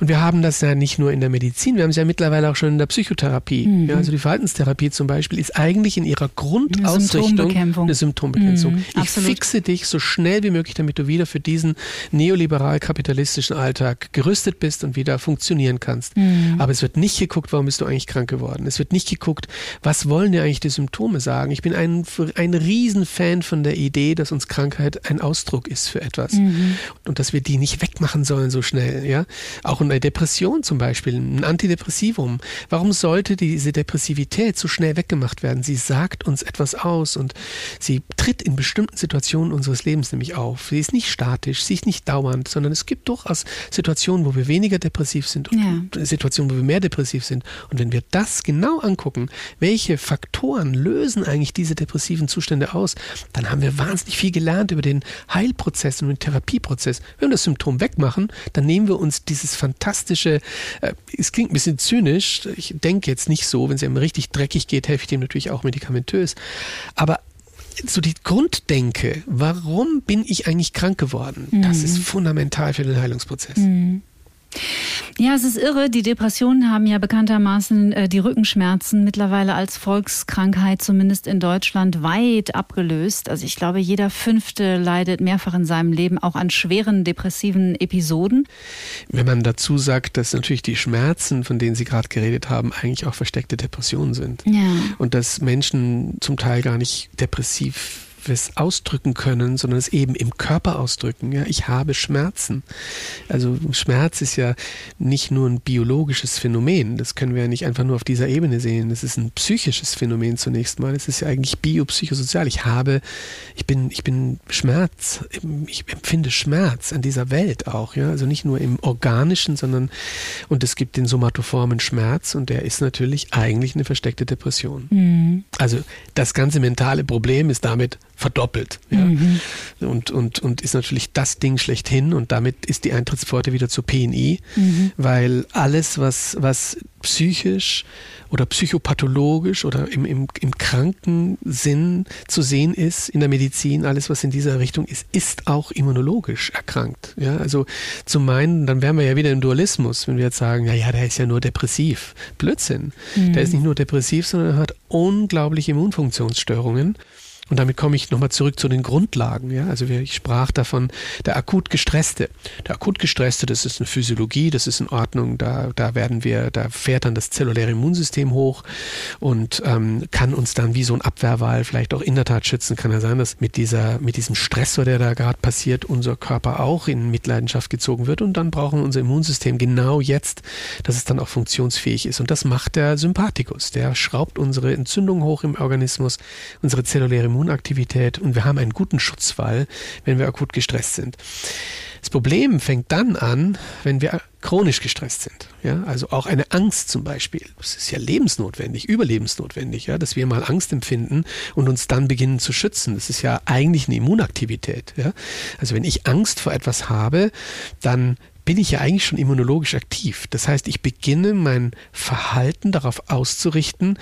Und wir haben das ja nicht nur in der Medizin, wir haben es ja mittlerweile auch schon in der Psychotherapie. Mhm. Ja, also die Verhaltenstherapie zum Beispiel ist eigentlich in ihrer Grundausrichtung eine Symptombekämpfung. Mhm, ich fixe dich so schnell wie möglich, damit du wieder für diesen neoliberal-kapitalistischen Alltag gerüstet bist und wieder funktionieren kannst. Mhm. Aber es wird nicht geguckt, warum bist du eigentlich krank geworden. Es wird nicht geguckt, was wollen dir eigentlich die Symptome sagen. Ich bin ein, ein Riesenfan von der Idee, dass uns Krankheit ein Ausdruck ist für etwas. Mhm. Und dass wir die nicht wegmachen sollen so schnell. Ja? Auch eine Depression zum Beispiel, ein Antidepressivum. Warum sollte diese Depressivität so schnell weggemacht werden? Sie sagt uns etwas aus und sie tritt in bestimmten Situationen unseres Lebens nämlich auf. Sie ist nicht statisch, sie ist nicht dauernd, sondern es gibt durchaus Situationen, wo wir weniger depressiv sind und ja. Situationen, wo wir mehr depressiv sind. Und wenn wir das genau angucken, welche Faktoren lösen eigentlich diese depressiven Zustände aus, dann haben wir wahnsinnig viel gelernt über den Heilprozess und den Therapieprozess. Wenn wir das Symptom wegmachen, dann nehmen wir uns dieses dieses fantastische, äh, es klingt ein bisschen zynisch, ich denke jetzt nicht so, wenn es einem richtig dreckig geht, helfe ich dem natürlich auch medikamentös, aber so die Grunddenke, warum bin ich eigentlich krank geworden, mhm. das ist fundamental für den Heilungsprozess. Mhm. Ja, es ist irre. Die Depressionen haben ja bekanntermaßen äh, die Rückenschmerzen mittlerweile als Volkskrankheit, zumindest in Deutschland, weit abgelöst. Also ich glaube, jeder Fünfte leidet mehrfach in seinem Leben auch an schweren depressiven Episoden. Wenn man dazu sagt, dass natürlich die Schmerzen, von denen Sie gerade geredet haben, eigentlich auch versteckte Depressionen sind. Ja. Und dass Menschen zum Teil gar nicht depressiv es ausdrücken können, sondern es eben im Körper ausdrücken. Ja, ich habe Schmerzen. Also Schmerz ist ja nicht nur ein biologisches Phänomen. Das können wir ja nicht einfach nur auf dieser Ebene sehen. Das ist ein psychisches Phänomen zunächst mal. Es ist ja eigentlich biopsychosozial. Ich habe, ich bin, ich bin Schmerz. Ich empfinde Schmerz an dieser Welt auch. Ja, also nicht nur im organischen, sondern und es gibt den somatoformen Schmerz und der ist natürlich eigentlich eine versteckte Depression. Mhm. Also das ganze mentale Problem ist damit verdoppelt. Ja? Mhm. Und, und, und ist natürlich das Ding schlechthin und damit ist die Eintrittspforte wieder zur PNI, mhm. weil alles, was, was psychisch oder psychopathologisch oder im, im, im kranken Sinn zu sehen ist in der Medizin, alles, was in dieser Richtung ist, ist auch immunologisch erkrankt. Ja, also zu meinen, dann wären wir ja wieder im Dualismus, wenn wir jetzt sagen, ja, ja, der ist ja nur depressiv. Blödsinn. Mhm. Der ist nicht nur depressiv, sondern hat unglaubliche Immunfunktionsstörungen. Und damit komme ich nochmal zurück zu den Grundlagen. Ja? Also ich sprach davon, der akut gestresste. Der akut gestresste, das ist eine Physiologie, das ist in Ordnung. Da, da werden wir, da fährt dann das zelluläre Immunsystem hoch und ähm, kann uns dann wie so ein Abwehrwahl vielleicht auch in der Tat schützen. Kann ja sein, dass mit dieser, mit diesem Stressor, der da gerade passiert, unser Körper auch in Mitleidenschaft gezogen wird und dann brauchen wir unser Immunsystem genau jetzt, dass es dann auch funktionsfähig ist. Und das macht der Sympathikus. Der schraubt unsere Entzündung hoch im Organismus, unsere zelluläre Immunsystem Immunaktivität und wir haben einen guten Schutzwall, wenn wir akut gestresst sind. Das Problem fängt dann an, wenn wir chronisch gestresst sind. Ja, also auch eine Angst zum Beispiel. Das ist ja lebensnotwendig, überlebensnotwendig, ja, dass wir mal Angst empfinden und uns dann beginnen zu schützen. Das ist ja eigentlich eine Immunaktivität. Ja. Also wenn ich Angst vor etwas habe, dann bin ich ja eigentlich schon immunologisch aktiv. Das heißt, ich beginne mein Verhalten darauf auszurichten,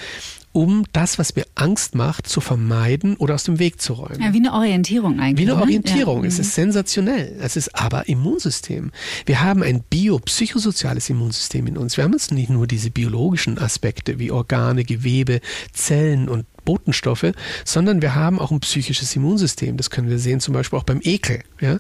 um das, was mir Angst macht, zu vermeiden oder aus dem Weg zu räumen. Ja, wie eine Orientierung eigentlich. Wie eine ne? Orientierung. Ja. Es ist sensationell. Es ist aber Immunsystem. Wir haben ein biopsychosoziales Immunsystem in uns. Wir haben jetzt nicht nur diese biologischen Aspekte wie Organe, Gewebe, Zellen und Botenstoffe, sondern wir haben auch ein psychisches Immunsystem. Das können wir sehen zum Beispiel auch beim Ekel. Ja?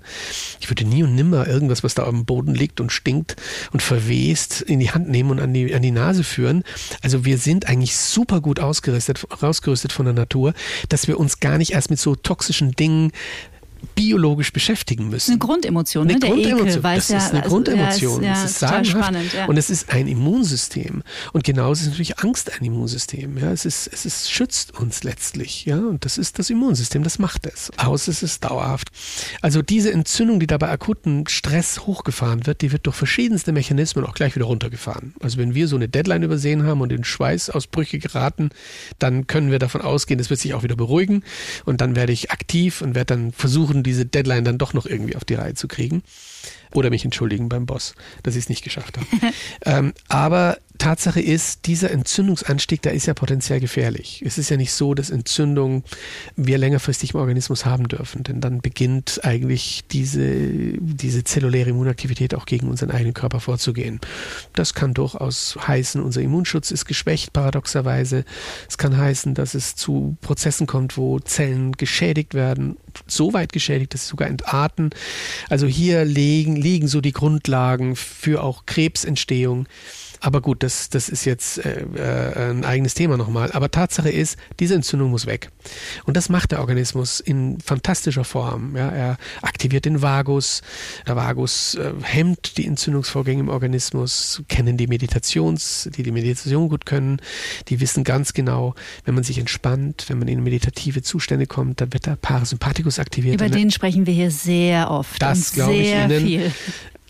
Ich würde nie und nimmer irgendwas, was da auf dem Boden liegt und stinkt und verwest, in die Hand nehmen und an die, an die Nase führen. Also wir sind eigentlich super gut ausgerüstet, ausgerüstet von der Natur, dass wir uns gar nicht erst mit so toxischen Dingen biologisch beschäftigen müssen. Eine Grundemotion, Eine ne? der Grundemotion. Ekel. Das ja, ist eine also, Grundemotion. Ja, das ist, ist ja, total sagenhaft. spannend. Ja. Und es ist ein Immunsystem. Und genauso ist natürlich Angst ein Immunsystem. Ja, es ist, es ist, schützt uns letztlich. Ja, und das ist das Immunsystem, das macht es. Aus ist es dauerhaft. Also diese Entzündung, die da bei akuten Stress hochgefahren wird, die wird durch verschiedenste Mechanismen auch gleich wieder runtergefahren. Also wenn wir so eine Deadline übersehen haben und in Schweißausbrüche geraten, dann können wir davon ausgehen, das wird sich auch wieder beruhigen. Und dann werde ich aktiv und werde dann versuchen, diese Deadline dann doch noch irgendwie auf die Reihe zu kriegen. Oder mich entschuldigen beim Boss, dass ich es nicht geschafft habe. ähm, aber Tatsache ist, dieser Entzündungsanstieg, der ist ja potenziell gefährlich. Es ist ja nicht so, dass Entzündung wir längerfristig im Organismus haben dürfen, denn dann beginnt eigentlich diese, diese zelluläre Immunaktivität auch gegen unseren eigenen Körper vorzugehen. Das kann durchaus heißen, unser Immunschutz ist geschwächt, paradoxerweise. Es kann heißen, dass es zu Prozessen kommt, wo Zellen geschädigt werden, so weit geschädigt, dass sie sogar entarten. Also hier liegen, liegen so die Grundlagen für auch Krebsentstehung. Aber gut, das, das ist jetzt äh, äh, ein eigenes Thema nochmal. Aber Tatsache ist, diese Entzündung muss weg. Und das macht der Organismus in fantastischer Form. Ja, er aktiviert den Vagus. Der Vagus äh, hemmt die Entzündungsvorgänge im Organismus, kennen die Meditations, die die Meditation gut können. Die wissen ganz genau, wenn man sich entspannt, wenn man in meditative Zustände kommt, dann wird der Parasympathikus aktiviert. Über den sprechen wir hier sehr oft. Das glaube ich sehr Ihnen. Viel.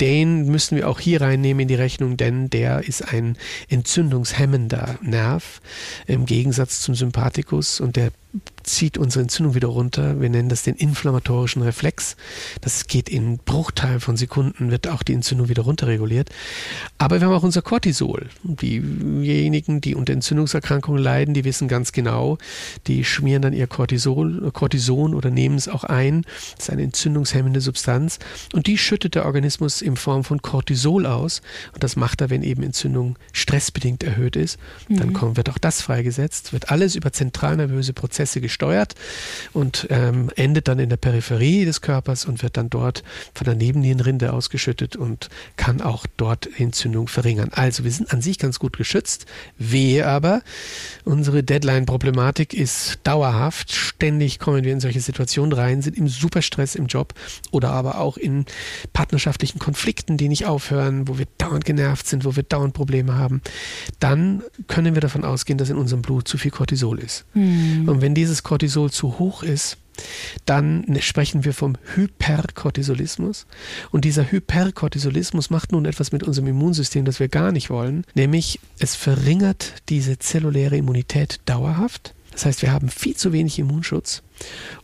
Den müssen wir auch hier reinnehmen in die Rechnung, denn der ist ein entzündungshemmender Nerv im Gegensatz zum Sympathikus. Und der zieht unsere Entzündung wieder runter. Wir nennen das den inflammatorischen Reflex. Das geht in Bruchteilen von Sekunden, wird auch die Entzündung wieder runterreguliert. Aber wir haben auch unser Cortisol. Diejenigen, die unter Entzündungserkrankungen leiden, die wissen ganz genau, die schmieren dann ihr Cortisol, Cortison oder nehmen es auch ein. Das ist eine entzündungshemmende Substanz. Und die schüttet der Organismus in Form von Cortisol aus. Und das macht er, wenn eben Entzündung stressbedingt erhöht ist. Dann kommt, wird auch das freigesetzt, wird alles über zentralnervöse Prozesse gesteuert und ähm, endet dann in der Peripherie des Körpers und wird dann dort von der Nebennierenrinde ausgeschüttet und kann auch dort Entzündung verringern. Also wir sind an sich ganz gut geschützt. Wehe aber, unsere Deadline-Problematik ist dauerhaft. Ständig kommen wir in solche Situationen rein, sind im Superstress im Job oder aber auch in partnerschaftlichen Konflikten, die nicht aufhören, wo wir dauernd genervt sind, wo wir dauernd Probleme haben. Dann können wir davon ausgehen, dass in unserem Blut zu viel Cortisol ist. Und wenn dieses Cortisol zu hoch ist, dann sprechen wir vom Hyperkortisolismus. Und dieser Hyperkortisolismus macht nun etwas mit unserem Immunsystem, das wir gar nicht wollen, nämlich es verringert diese zelluläre Immunität dauerhaft. Das heißt, wir haben viel zu wenig Immunschutz.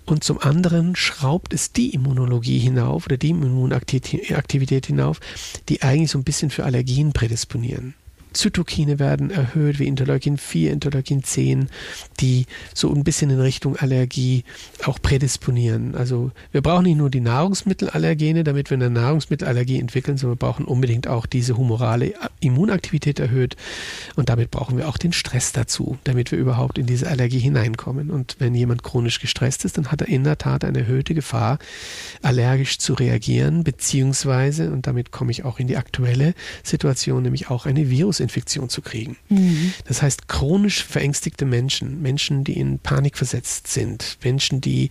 Und zum anderen schraubt es die Immunologie hinauf oder die Immunaktivität hinauf, die eigentlich so ein bisschen für Allergien prädisponieren. Zytokine werden erhöht, wie Interleukin 4, Interleukin 10, die so ein bisschen in Richtung Allergie auch prädisponieren. Also wir brauchen nicht nur die Nahrungsmittelallergene, damit wir eine Nahrungsmittelallergie entwickeln, sondern wir brauchen unbedingt auch diese humorale Immunaktivität erhöht und damit brauchen wir auch den Stress dazu, damit wir überhaupt in diese Allergie hineinkommen. Und wenn jemand chronisch gestresst ist, dann hat er in der Tat eine erhöhte Gefahr, allergisch zu reagieren, beziehungsweise, und damit komme ich auch in die aktuelle Situation, nämlich auch eine Virus Infektion zu kriegen. Mhm. Das heißt, chronisch verängstigte Menschen, Menschen, die in Panik versetzt sind, Menschen, die,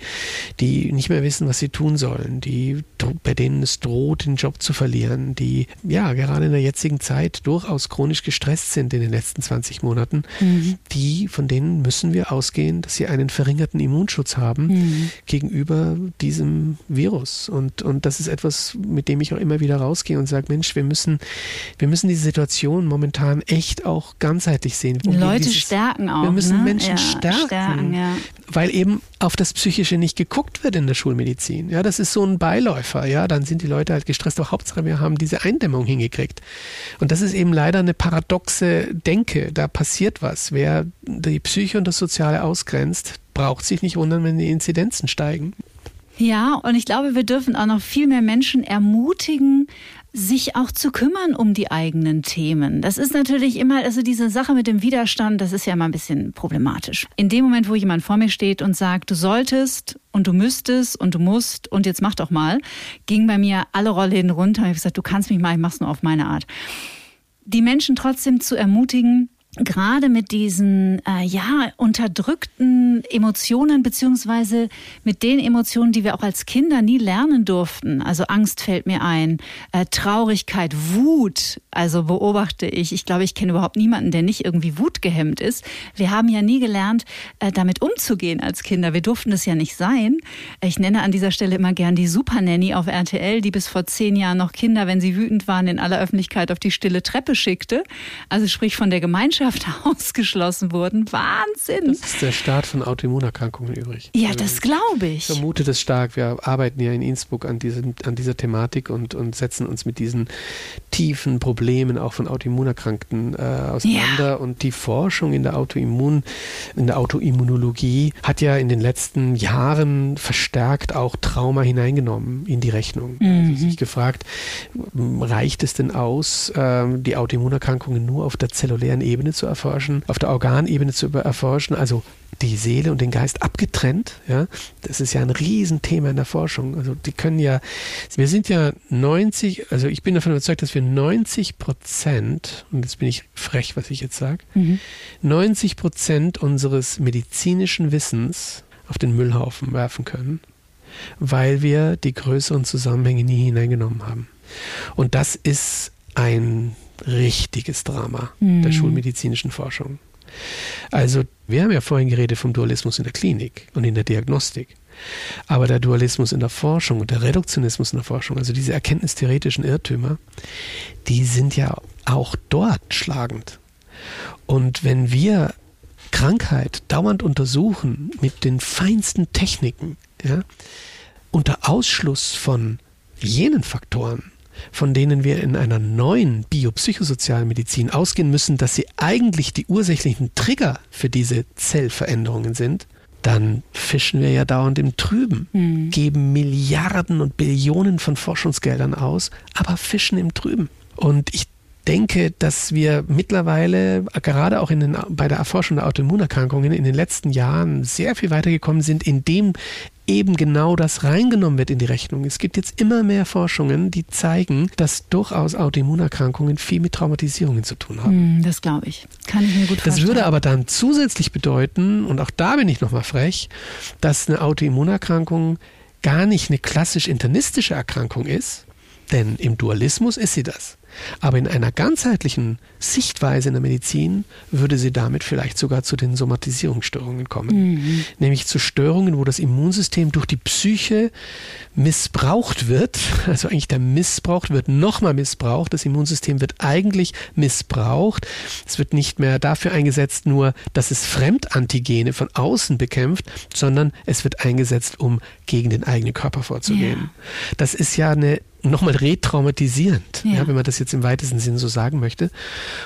die nicht mehr wissen, was sie tun sollen, die, bei denen es droht, den Job zu verlieren, die ja gerade in der jetzigen Zeit durchaus chronisch gestresst sind in den letzten 20 Monaten, mhm. die, von denen müssen wir ausgehen, dass sie einen verringerten Immunschutz haben mhm. gegenüber diesem Virus. Und, und das ist etwas, mit dem ich auch immer wieder rausgehe und sage, Mensch, wir müssen, wir müssen diese Situation momentan momentan echt auch ganzheitlich sehen. Leute dieses, stärken auch. Wir müssen ne? Menschen ja, stärken, stärken ja. weil eben auf das Psychische nicht geguckt wird in der Schulmedizin. Ja, das ist so ein Beiläufer. Ja, dann sind die Leute halt gestresst. Aber Hauptsache, wir haben diese Eindämmung hingekriegt. Und das ist eben leider eine paradoxe Denke. Da passiert was. Wer die Psyche und das Soziale ausgrenzt, braucht sich nicht wundern, wenn die Inzidenzen steigen. Ja, und ich glaube, wir dürfen auch noch viel mehr Menschen ermutigen, sich auch zu kümmern um die eigenen Themen. Das ist natürlich immer, also diese Sache mit dem Widerstand, das ist ja immer ein bisschen problematisch. In dem Moment, wo jemand vor mir steht und sagt, du solltest und du müsstest und du musst und jetzt mach doch mal, ging bei mir alle Rollläden runter. Ich habe gesagt, du kannst mich mal, ich mach's nur auf meine Art. Die Menschen trotzdem zu ermutigen, gerade mit diesen äh, ja unterdrückten Emotionen beziehungsweise mit den Emotionen, die wir auch als Kinder nie lernen durften. Also Angst fällt mir ein, äh, Traurigkeit, Wut. Also beobachte ich. Ich glaube, ich kenne überhaupt niemanden, der nicht irgendwie wutgehemmt ist. Wir haben ja nie gelernt, äh, damit umzugehen als Kinder. Wir durften das ja nicht sein. Ich nenne an dieser Stelle immer gern die Super Nanny auf RTL, die bis vor zehn Jahren noch Kinder, wenn sie wütend waren, in aller Öffentlichkeit auf die stille Treppe schickte. Also sprich von der Gemeinschaft Gesellschaft ausgeschlossen wurden. Wahnsinn. Das ist der Start von Autoimmunerkrankungen übrig. Ja, also das glaube ich. Ich vermute das stark. Wir arbeiten ja in Innsbruck an, diesem, an dieser Thematik und, und setzen uns mit diesen tiefen Problemen auch von Autoimmunerkrankten äh, auseinander. Ja. Und die Forschung in der Autoimmun, in der Autoimmunologie hat ja in den letzten Jahren verstärkt auch Trauma hineingenommen in die Rechnung. Also mhm. Also sich gefragt, reicht es denn aus, äh, die Autoimmunerkrankungen nur auf der zellulären Ebene zu erforschen, auf der Organebene zu erforschen, also die Seele und den Geist abgetrennt. Ja, das ist ja ein Riesenthema in der Forschung. Also die können ja, wir sind ja 90, also ich bin davon überzeugt, dass wir 90 Prozent, und jetzt bin ich frech, was ich jetzt sage, mhm. 90 Prozent unseres medizinischen Wissens auf den Müllhaufen werfen können, weil wir die größeren Zusammenhänge nie hineingenommen haben. Und das ist ein richtiges Drama mhm. der schulmedizinischen Forschung. Also, wir haben ja vorhin geredet vom Dualismus in der Klinik und in der Diagnostik. Aber der Dualismus in der Forschung und der Reduktionismus in der Forschung, also diese erkenntnistheoretischen Irrtümer, die sind ja auch dort schlagend. Und wenn wir Krankheit dauernd untersuchen mit den feinsten Techniken, ja, unter Ausschluss von jenen Faktoren, von denen wir in einer neuen biopsychosozialen Medizin ausgehen müssen, dass sie eigentlich die ursächlichen Trigger für diese Zellveränderungen sind, dann fischen wir ja dauernd im Trüben, mhm. geben Milliarden und Billionen von Forschungsgeldern aus, aber fischen im Trüben. Und ich denke, dass wir mittlerweile gerade auch in den, bei der Erforschung der Autoimmunerkrankungen in den letzten Jahren sehr viel weitergekommen sind, indem eben genau das reingenommen wird in die Rechnung. Es gibt jetzt immer mehr Forschungen, die zeigen, dass durchaus Autoimmunerkrankungen viel mit Traumatisierungen zu tun haben. Hm, das glaube ich. Kann ich mir gut vorstellen. Das würde aber dann zusätzlich bedeuten, und auch da bin ich nochmal frech, dass eine Autoimmunerkrankung gar nicht eine klassisch internistische Erkrankung ist, denn im Dualismus ist sie das. Aber in einer ganzheitlichen Sichtweise in der Medizin würde sie damit vielleicht sogar zu den Somatisierungsstörungen kommen. Mhm. Nämlich zu Störungen, wo das Immunsystem durch die Psyche missbraucht wird. Also eigentlich der Missbrauch wird nochmal missbraucht. Das Immunsystem wird eigentlich missbraucht. Es wird nicht mehr dafür eingesetzt, nur dass es Fremdantigene von außen bekämpft, sondern es wird eingesetzt, um gegen den eigenen Körper vorzugehen. Ja. Das ist ja eine nochmal retraumatisierend, ja. ja. wenn man das jetzt im weitesten Sinn so sagen möchte.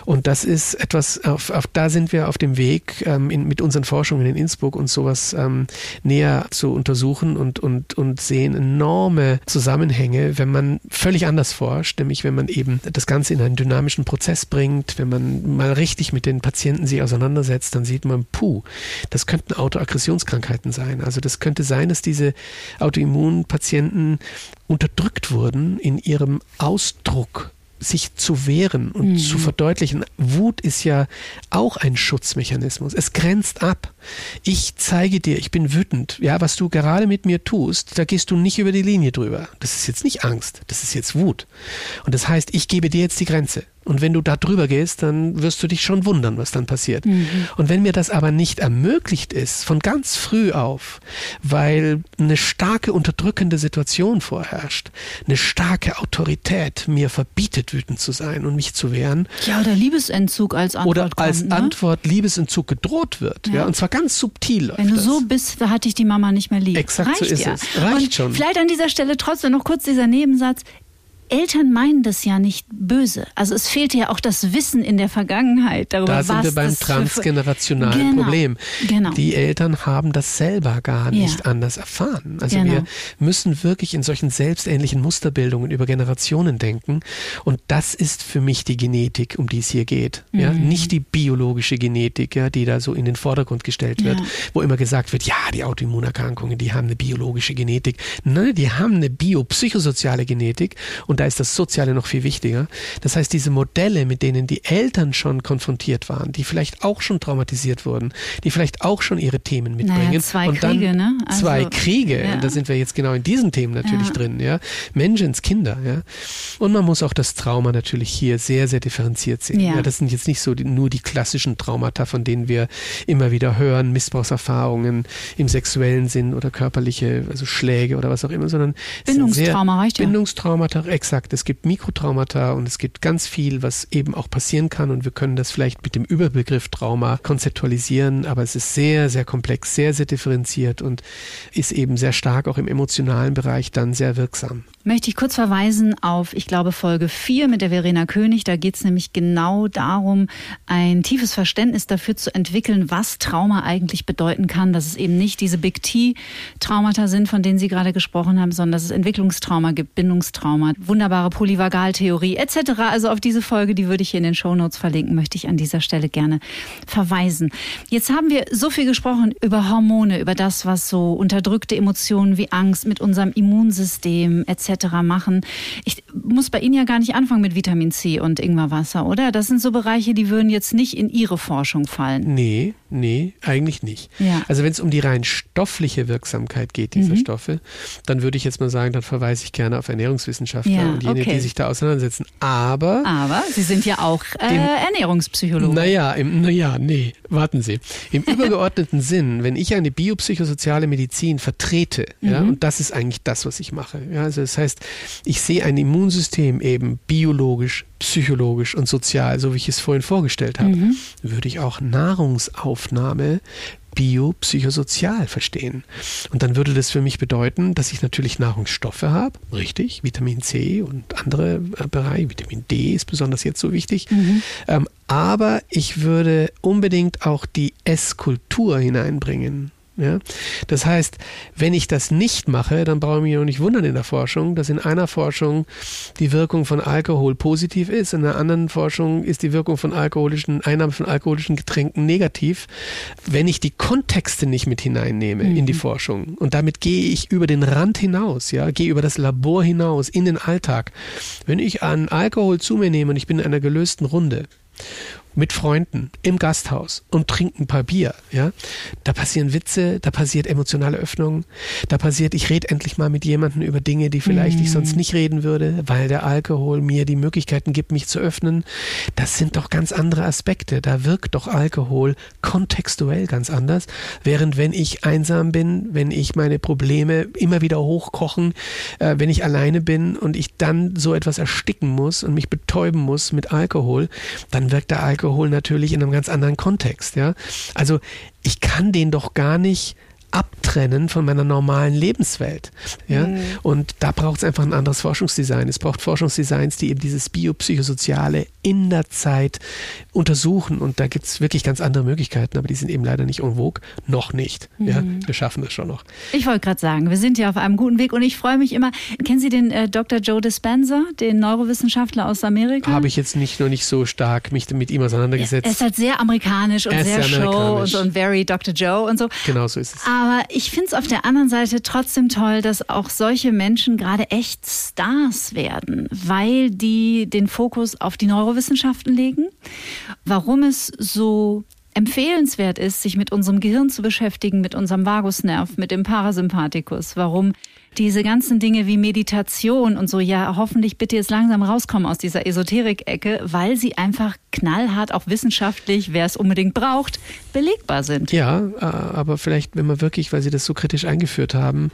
Und das ist etwas, auf, auf da sind wir auf dem Weg, ähm, in, mit unseren Forschungen in Innsbruck und sowas ähm, näher zu untersuchen und, und, und sehen enorme Zusammenhänge, wenn man völlig anders forscht, nämlich wenn man eben das Ganze in einen dynamischen Prozess bringt, wenn man mal richtig mit den Patienten sich auseinandersetzt, dann sieht man, puh, das könnten Autoaggressionskrankheiten sein. Also das könnte sein, dass diese Autoimmunpatienten unterdrückt wurden in ihrem Ausdruck sich zu wehren und mhm. zu verdeutlichen. Wut ist ja auch ein Schutzmechanismus. Es grenzt ab. Ich zeige dir, ich bin wütend. Ja, was du gerade mit mir tust, da gehst du nicht über die Linie drüber. Das ist jetzt nicht Angst, das ist jetzt Wut. Und das heißt, ich gebe dir jetzt die Grenze. Und wenn du da drüber gehst, dann wirst du dich schon wundern, was dann passiert. Mhm. Und wenn mir das aber nicht ermöglicht ist, von ganz früh auf, weil eine starke unterdrückende Situation vorherrscht, eine starke Autorität mir verbietet, wütend zu sein und mich zu wehren. Ja, oder Liebesentzug als Antwort. Oder als kommt, ne? Antwort Liebesentzug gedroht wird. Ja. ja. und zwar ganz subtil. Wenn du das. so bist, da hatte ich die Mama nicht mehr lieb. Exakt Reicht so ist ja. es. Reicht und schon. Vielleicht an dieser Stelle trotzdem noch kurz dieser Nebensatz. Eltern meinen das ja nicht böse. Also es fehlte ja auch das Wissen in der Vergangenheit darüber, da sind was wir beim transgenerationalen genau, Problem. Genau. Die Eltern haben das selber gar nicht Ja. anders erfahren. Also Genau. wir müssen wirklich in solchen selbstähnlichen Musterbildungen über Generationen denken. Und das ist für mich die Genetik, um die es hier geht. Ja? Mhm. Nicht die biologische Genetik, ja, die da so in den Vordergrund gestellt wird, Ja. wo immer gesagt wird, ja, die Autoimmunerkrankungen, die haben eine biologische Genetik. Nein, die haben eine biopsychosoziale Genetik und da ist das Soziale noch viel wichtiger. Das heißt, diese Modelle, mit denen die Eltern schon konfrontiert waren, die vielleicht auch schon traumatisiert wurden, die vielleicht auch schon ihre Themen mitbringen. Naja, zwei und dann Kriege, ne? Also, zwei Kriege. ja. Und da sind wir jetzt genau in diesen Themen natürlich Ja. drin, ja. Menschenskinder, ja. Und man muss auch das Trauma natürlich hier sehr, sehr differenziert sehen. Ja. Ja, das sind jetzt nicht so die, nur die klassischen Traumata, von denen wir immer wieder hören, Missbrauchserfahrungen im sexuellen Sinn oder körperliche, also Schläge oder was auch immer, sondern Bindungstrauma reicht ja. Bindungstraumata, exakt. Es gibt Mikrotraumata und es gibt ganz viel, was eben auch passieren kann und wir können das vielleicht mit dem Überbegriff Trauma konzeptualisieren, aber es ist sehr, sehr komplex, sehr, sehr differenziert und ist eben sehr stark auch im emotionalen Bereich dann sehr wirksam. Möchte ich kurz verweisen auf, ich glaube, Folge 4 mit der Verena König. Da geht es nämlich genau darum, ein tiefes Verständnis dafür zu entwickeln, was Trauma eigentlich bedeuten kann. Dass es eben nicht diese Big T-Traumata sind, von denen Sie gerade gesprochen haben, sondern dass es Entwicklungstrauma gibt, Bindungstrauma, wunderbare Polyvagaltheorie etc. Also auf diese Folge, die würde ich hier in den Shownotes verlinken, möchte ich an dieser Stelle gerne verweisen. Jetzt haben wir so viel gesprochen über Hormone, über das, was so unterdrückte Emotionen wie Angst mit unserem Immunsystem etc. machen. Ich muss bei Ihnen ja gar nicht anfangen mit Vitamin C und Ingwerwasser, oder? Das sind so Bereiche, die würden jetzt nicht in Ihre Forschung fallen. Nee, nee, eigentlich nicht. Ja. Also wenn es um die rein stoffliche Wirksamkeit geht dieser Mhm. Stoffe, dann würde ich jetzt mal sagen, dann verweise ich gerne auf Ernährungswissenschaftler Ja, und jene, okay. die sich da auseinandersetzen. Aber Aber Sie sind ja auch äh, Den- Ernährungspsychologe. Naja, im, naja, nee, warten Sie. Im übergeordneten Sinn, wenn ich eine biopsychosoziale Medizin vertrete, ja, Mhm. und das ist eigentlich das, was ich mache. Ja, also das heißt, ich sehe ein Immunsystem eben biologisch, psychologisch und sozial, so wie ich es vorhin vorgestellt habe, Mhm. würde ich auch Nahrungsaufnahme biopsychosozial verstehen. Und dann würde das für mich bedeuten, dass ich natürlich Nahrungsstoffe habe, richtig, Vitamin C und andere äh, Bereiche, Vitamin D ist besonders jetzt so wichtig. Ähm, aber ich würde unbedingt auch die Esskultur hineinbringen. Ja? Das heißt, wenn ich das nicht mache, dann brauche ich mich auch nicht wundern in der Forschung, dass in einer Forschung die Wirkung von Alkohol positiv ist, in der anderen Forschung ist die Wirkung von alkoholischen Einnahme von alkoholischen Getränken negativ, wenn ich die Kontexte nicht mit hineinnehme in die Forschung. Und damit gehe ich über den Rand hinaus, ja, gehe über das Labor hinaus in den Alltag. Wenn ich an Alkohol zu mir nehme und ich bin in einer gelösten Runde mit Freunden im Gasthaus und trinken ein paar Bier, ja, da passieren Witze, da passiert emotionale Öffnung, da passiert, ich rede endlich mal mit jemandem über Dinge, die vielleicht ich sonst nicht reden würde, weil der Alkohol mir die Möglichkeiten gibt, mich zu öffnen. Das sind doch ganz andere Aspekte. Da wirkt doch Alkohol kontextuell ganz anders, während wenn ich einsam bin, wenn ich meine Probleme immer wieder hochkochen, äh, wenn ich alleine bin und ich dann so etwas ersticken muss und mich betäuben muss mit Alkohol, dann wirkt der Alkohol natürlich in einem ganz anderen Kontext. Ja? Also ich kann den doch gar nicht abtrennen von meiner normalen Lebenswelt. Ja? Und da braucht es einfach ein anderes Forschungsdesign. Es braucht Forschungsdesigns, die eben dieses biopsychosoziale in der Zeit untersuchen. Und da gibt es wirklich ganz andere Möglichkeiten, aber die sind eben leider nicht en vogue. Noch nicht. Ja? Wir schaffen das schon noch. Ich wollte gerade sagen, wir sind ja auf einem guten Weg und ich freue mich immer. Kennen Sie den äh, Dr. Joe Dispenza, den Neurowissenschaftler aus Amerika? Habe ich jetzt nicht nur nicht so stark mich mit ihm auseinandergesetzt. Er ist halt sehr amerikanisch und Er sehr sehr Show und und very Dr. Joe und so. genau so ist es. Aber ich finde es auf der anderen Seite trotzdem toll, dass auch solche Menschen gerade echt Stars werden, weil die den Fokus auf die Neurowissenschaften legen. Warum es so empfehlenswert ist, sich mit unserem Gehirn zu beschäftigen, mit unserem Vagusnerv, mit dem Parasympathikus. Warum diese ganzen Dinge wie Meditation und so ja hoffentlich bitte jetzt langsam rauskommen aus dieser Esoterik-Ecke, weil sie einfach knallhart, auch wissenschaftlich, wer es unbedingt braucht, belegbar sind. Ja, äh, aber vielleicht, wenn man wirklich, weil Sie das so kritisch eingeführt haben,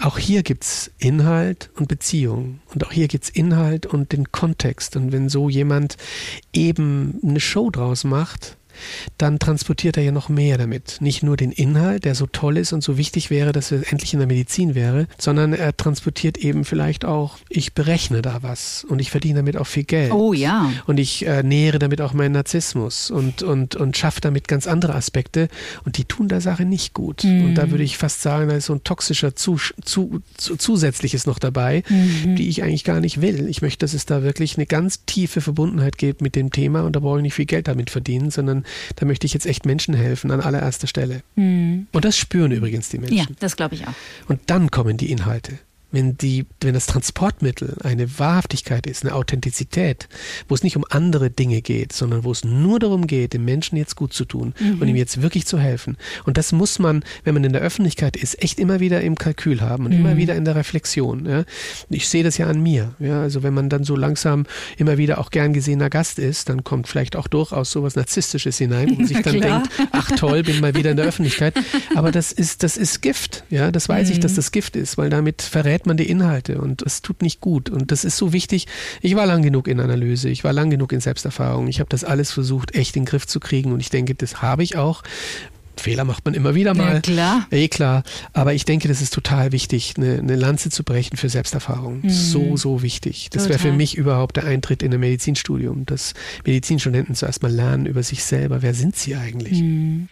auch hier gibt es Inhalt und Beziehung. Und auch hier gibt es Inhalt und den Kontext. Und wenn so jemand eben eine Show draus macht, dann transportiert er ja noch mehr damit. Nicht nur den Inhalt, der so toll ist und so wichtig wäre, dass er endlich in der Medizin wäre, sondern er transportiert eben vielleicht auch, ich berechne da was und ich verdiene damit auch viel Geld. Oh ja. Und ich äh, nähere damit auch meinen Narzissmus und, und, und schaffe damit ganz andere Aspekte und die tun der Sache nicht gut. Mhm. Und da würde ich fast sagen, da ist so ein toxischer zu, zu, zu, Zusätzliches noch dabei, mhm. die ich eigentlich gar nicht will. Ich möchte, dass es da wirklich eine ganz tiefe Verbundenheit gibt mit dem Thema und da brauche ich nicht viel Geld damit verdienen, sondern da möchte ich jetzt echt Menschen helfen an allererster Stelle. Mhm. Und das spüren übrigens die Menschen. Ja, das glaube ich auch. Und dann kommen die Inhalte wenn, die, wenn das Transportmittel eine Wahrhaftigkeit ist, eine Authentizität, wo es nicht um andere Dinge geht, sondern wo es nur darum geht, dem Menschen jetzt gut zu tun mhm. und ihm jetzt wirklich zu helfen. Und das muss man, wenn man in der Öffentlichkeit ist, echt immer wieder im Kalkül haben und mhm. immer wieder in der Reflexion. Ja. Ich sehe das ja an mir. Ja. Also wenn man dann so langsam immer wieder auch gern gesehener Gast ist, dann kommt vielleicht auch durchaus sowas Narzisstisches hinein, man sich dann denkt, ach toll, bin mal wieder in der Öffentlichkeit. Aber das ist, das ist Gift. Ja, das weiß mhm. ich, dass das Gift ist, weil damit verrät man die Inhalte und es tut nicht gut. Und das ist so wichtig. Ich war lang genug in Analyse, ich war lang genug in Selbsterfahrung. Ich habe das alles versucht, echt in den Griff zu kriegen und ich denke, das habe ich auch. Fehler macht man immer wieder mal. Ja, klar. Eh klar. Aber ich denke, das ist total wichtig, eine, eine Lanze zu brechen für Selbsterfahrung. Mhm. So, so wichtig. Das wäre für mich überhaupt der Eintritt in ein Medizinstudium, dass Medizinstudenten zuerst mal lernen über sich selber. Wer sind sie eigentlich? Mhm.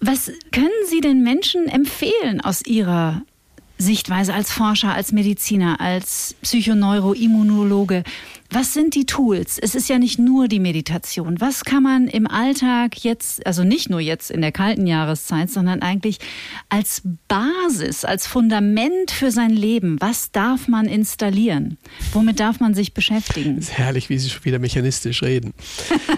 Was können Sie den Menschen empfehlen aus Ihrer Sichtweise als Forscher, als Mediziner, als Psychoneuroimmunologe. Was sind die Tools? Es ist ja nicht nur die Meditation. Was kann man im Alltag jetzt, also nicht nur jetzt in der kalten Jahreszeit, sondern eigentlich als Basis, als Fundament für sein Leben, was darf man installieren? Womit darf man sich beschäftigen? Es ist herrlich, wie Sie schon wieder mechanistisch reden.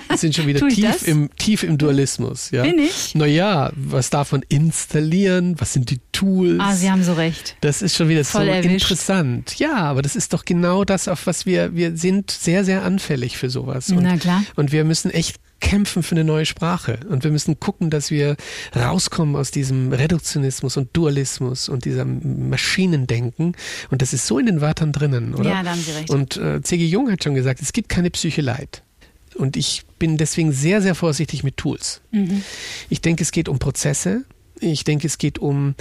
Wir sind schon wieder tief, im, tief im Dualismus. Ja? Bin ich? Naja, was darf man installieren? Was sind die Tools? Ah, Sie haben so recht. Das ist schon wieder Voll so erwischt. interessant. Ja, aber das ist doch genau das, auf was wir, wir sind sind sehr, sehr anfällig für sowas. Und, Na klar. Und wir müssen echt kämpfen für eine neue Sprache. Und wir müssen gucken, dass wir rauskommen aus diesem Reduktionismus und Dualismus und diesem Maschinendenken. Und das ist so in den Wörtern drinnen, oder? Ja, da haben Sie recht. Und äh, C.G. Jung hat schon gesagt, es gibt keine Psyche Leid. Und ich bin deswegen sehr, sehr vorsichtig mit Tools. Mhm. Ich denke, es geht um Prozesse, ich denke, es geht um,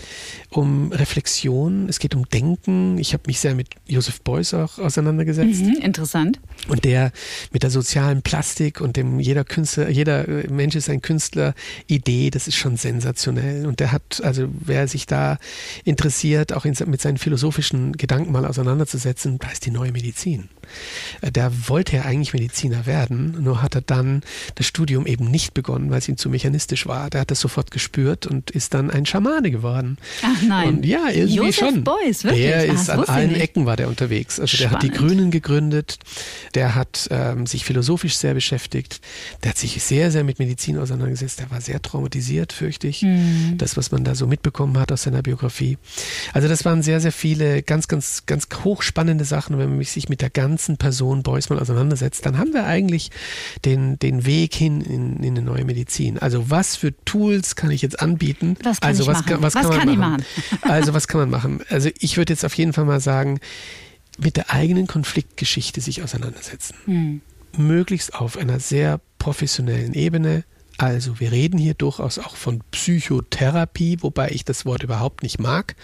um Reflexion, es geht um Denken. Ich habe mich sehr mit Joseph Beuys auch auseinandergesetzt. Mhm, interessant. Und der mit der sozialen Plastik und dem jeder Künstler, jeder Mensch ist ein Künstler Idee, das ist schon sensationell. Und der hat, also wer sich da interessiert, auch in, mit seinen philosophischen Gedanken mal auseinanderzusetzen, da ist die neue Medizin. Äh, der wollte ja eigentlich Mediziner werden, nur hat er dann das Studium eben nicht begonnen, weil es ihm zu mechanistisch war. Der hat das sofort gespürt und ist dann ein Schamane geworden. Ach nein. Und ja, irgendwie Joseph schon. Beuys, wirklich? Der Ach, ist an allen Ecken war der unterwegs. Also der hat die Grünen gegründet, der hat ähm, sich philosophisch sehr beschäftigt, der hat sich sehr, sehr mit Medizin auseinandergesetzt, der war sehr traumatisiert, fürchte ich. Mhm. Das, was man da so mitbekommen hat aus seiner Biografie. Also das waren sehr, sehr viele ganz, ganz, ganz hochspannende Sachen, wenn man sich mit der ganzen Person Beuys mal auseinandersetzt, dann haben wir eigentlich den, den Weg hin in, in eine neue Medizin. Also was für Tools kann ich jetzt anbieten? Was kann also ich was, machen? Kann, was, was kann, kann man ich machen? machen? also was kann man machen? Also ich würde jetzt auf jeden Fall mal sagen, mit der eigenen Konfliktgeschichte sich auseinandersetzen. Hm. Möglichst auf einer sehr professionellen Ebene, also wir reden hier durchaus auch von Psychotherapie, wobei ich das Wort überhaupt nicht mag,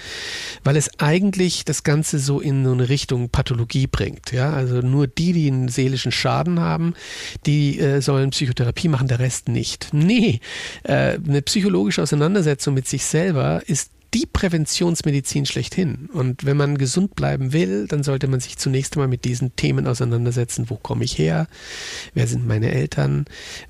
weil es eigentlich das Ganze so in so eine Richtung Pathologie bringt. Ja, also nur die, die einen seelischen Schaden haben, die äh, sollen Psychotherapie machen, der Rest nicht. Nee, äh, eine psychologische Auseinandersetzung mit sich selber ist die Präventionsmedizin schlechthin. Und wenn man gesund bleiben will, dann sollte man sich zunächst einmal mit diesen Themen auseinandersetzen. Wo komme ich her? Wer sind meine Eltern?